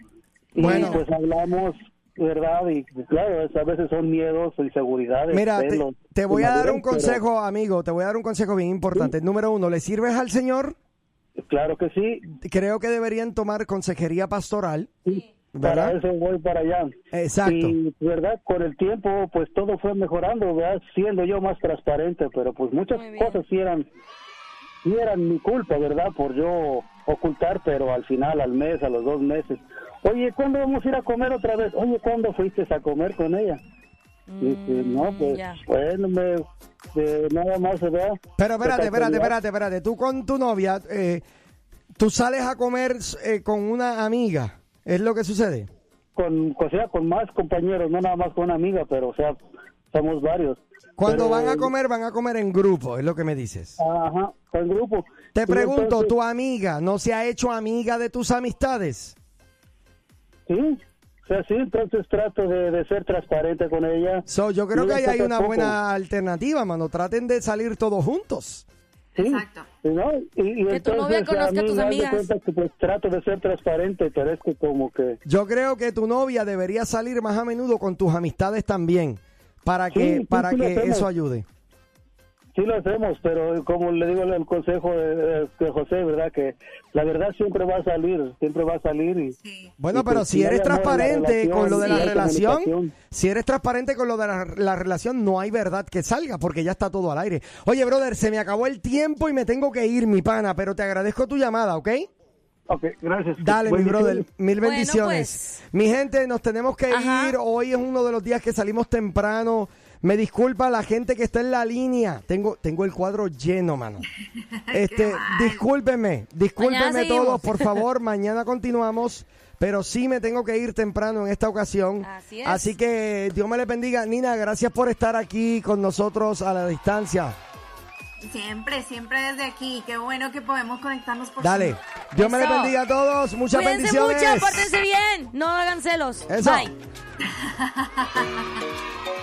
Y Bueno. pues hablamos, ¿verdad? Y claro, a veces son miedos, inseguridades. Mira, te, celos, te voy a dar un pero- consejo, amigo, te voy a dar un consejo bien importante. Número uno, ¿le sirves al Señor? Claro que sí. Creo que deberían tomar consejería pastoral. Para ¿Verdad? eso voy para allá. Exacto. Y, ¿verdad? Con el tiempo, pues todo fue mejorando, ¿verdad? Siendo yo más transparente, pero pues muchas cosas sí eran, sí eran mi culpa, ¿verdad? Por yo ocultar, pero al final, al mes, a los dos meses. Oye, ¿cuándo vamos a ir a comer otra vez? Oye, ¿cuándo fuiste a comer con ella? Dice, no, pues, ya. bueno, me, eh, nada más, ¿verdad? Pero espérate, espérate, espérate, espérate. Tú con tu novia, eh, tú sales a comer eh, con una amiga. ¿Es lo que sucede? Con, o sea, con más compañeros, no nada más con una amiga, pero, o sea, somos varios. Cuando Pero- van a comer, van a comer en grupo, es lo que me dices. Ajá, en grupo. Te pregunto, entonces- ¿tu amiga no se ha hecho amiga de tus amistades? Sí, o sea, sí, entonces trato de, de ser transparente con ella. So, yo creo Y que ahí hay una buena alternativa, mano. Traten de salir todos juntos. Sí, ¿no? Y, y Que tu entonces novia conozca a mí a tus amigas. cuenta que pues trato de ser transparente, pero es que como que... Yo creo que tu novia debería salir más a menudo con tus amistades también, para Sí, que sí, para que eso ayude. Sí lo hacemos, pero como le digo el consejo de, de José, ¿verdad? Que la verdad siempre va a salir, siempre va a salir. Y, Bueno, y, pero pues, si eres transparente con lo de la relación, si eres transparente con lo de la, la relación, no hay verdad que salga, porque ya está todo al aire. Oye, brother, se me acabó el tiempo y me tengo que ir, mi pana, pero te agradezco tu llamada, ¿ok? Ok, gracias. Dale, mi brother, mil Bueno, bendiciones. pues. Mi gente, nos tenemos que ir. Hoy es uno de los días que salimos temprano. Me disculpa la gente que está en la línea. Tengo, tengo el cuadro lleno, mano. Este, discúlpenme, discúlpenme Mañana seguimos. todos, por favor. Mañana continuamos. Pero sí me tengo que ir temprano en esta ocasión. Así es. Así que Dios me le bendiga. Nina, gracias por estar aquí con nosotros a la distancia. Siempre, siempre desde aquí. Qué bueno que podemos conectarnos por Dale. Dios me le Eso. bendiga a todos. Muchas Cuídense bendiciones. mucho, pórtense bien, no hagan celos. Eso. Bye.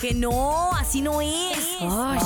Que no, así no es. Ay.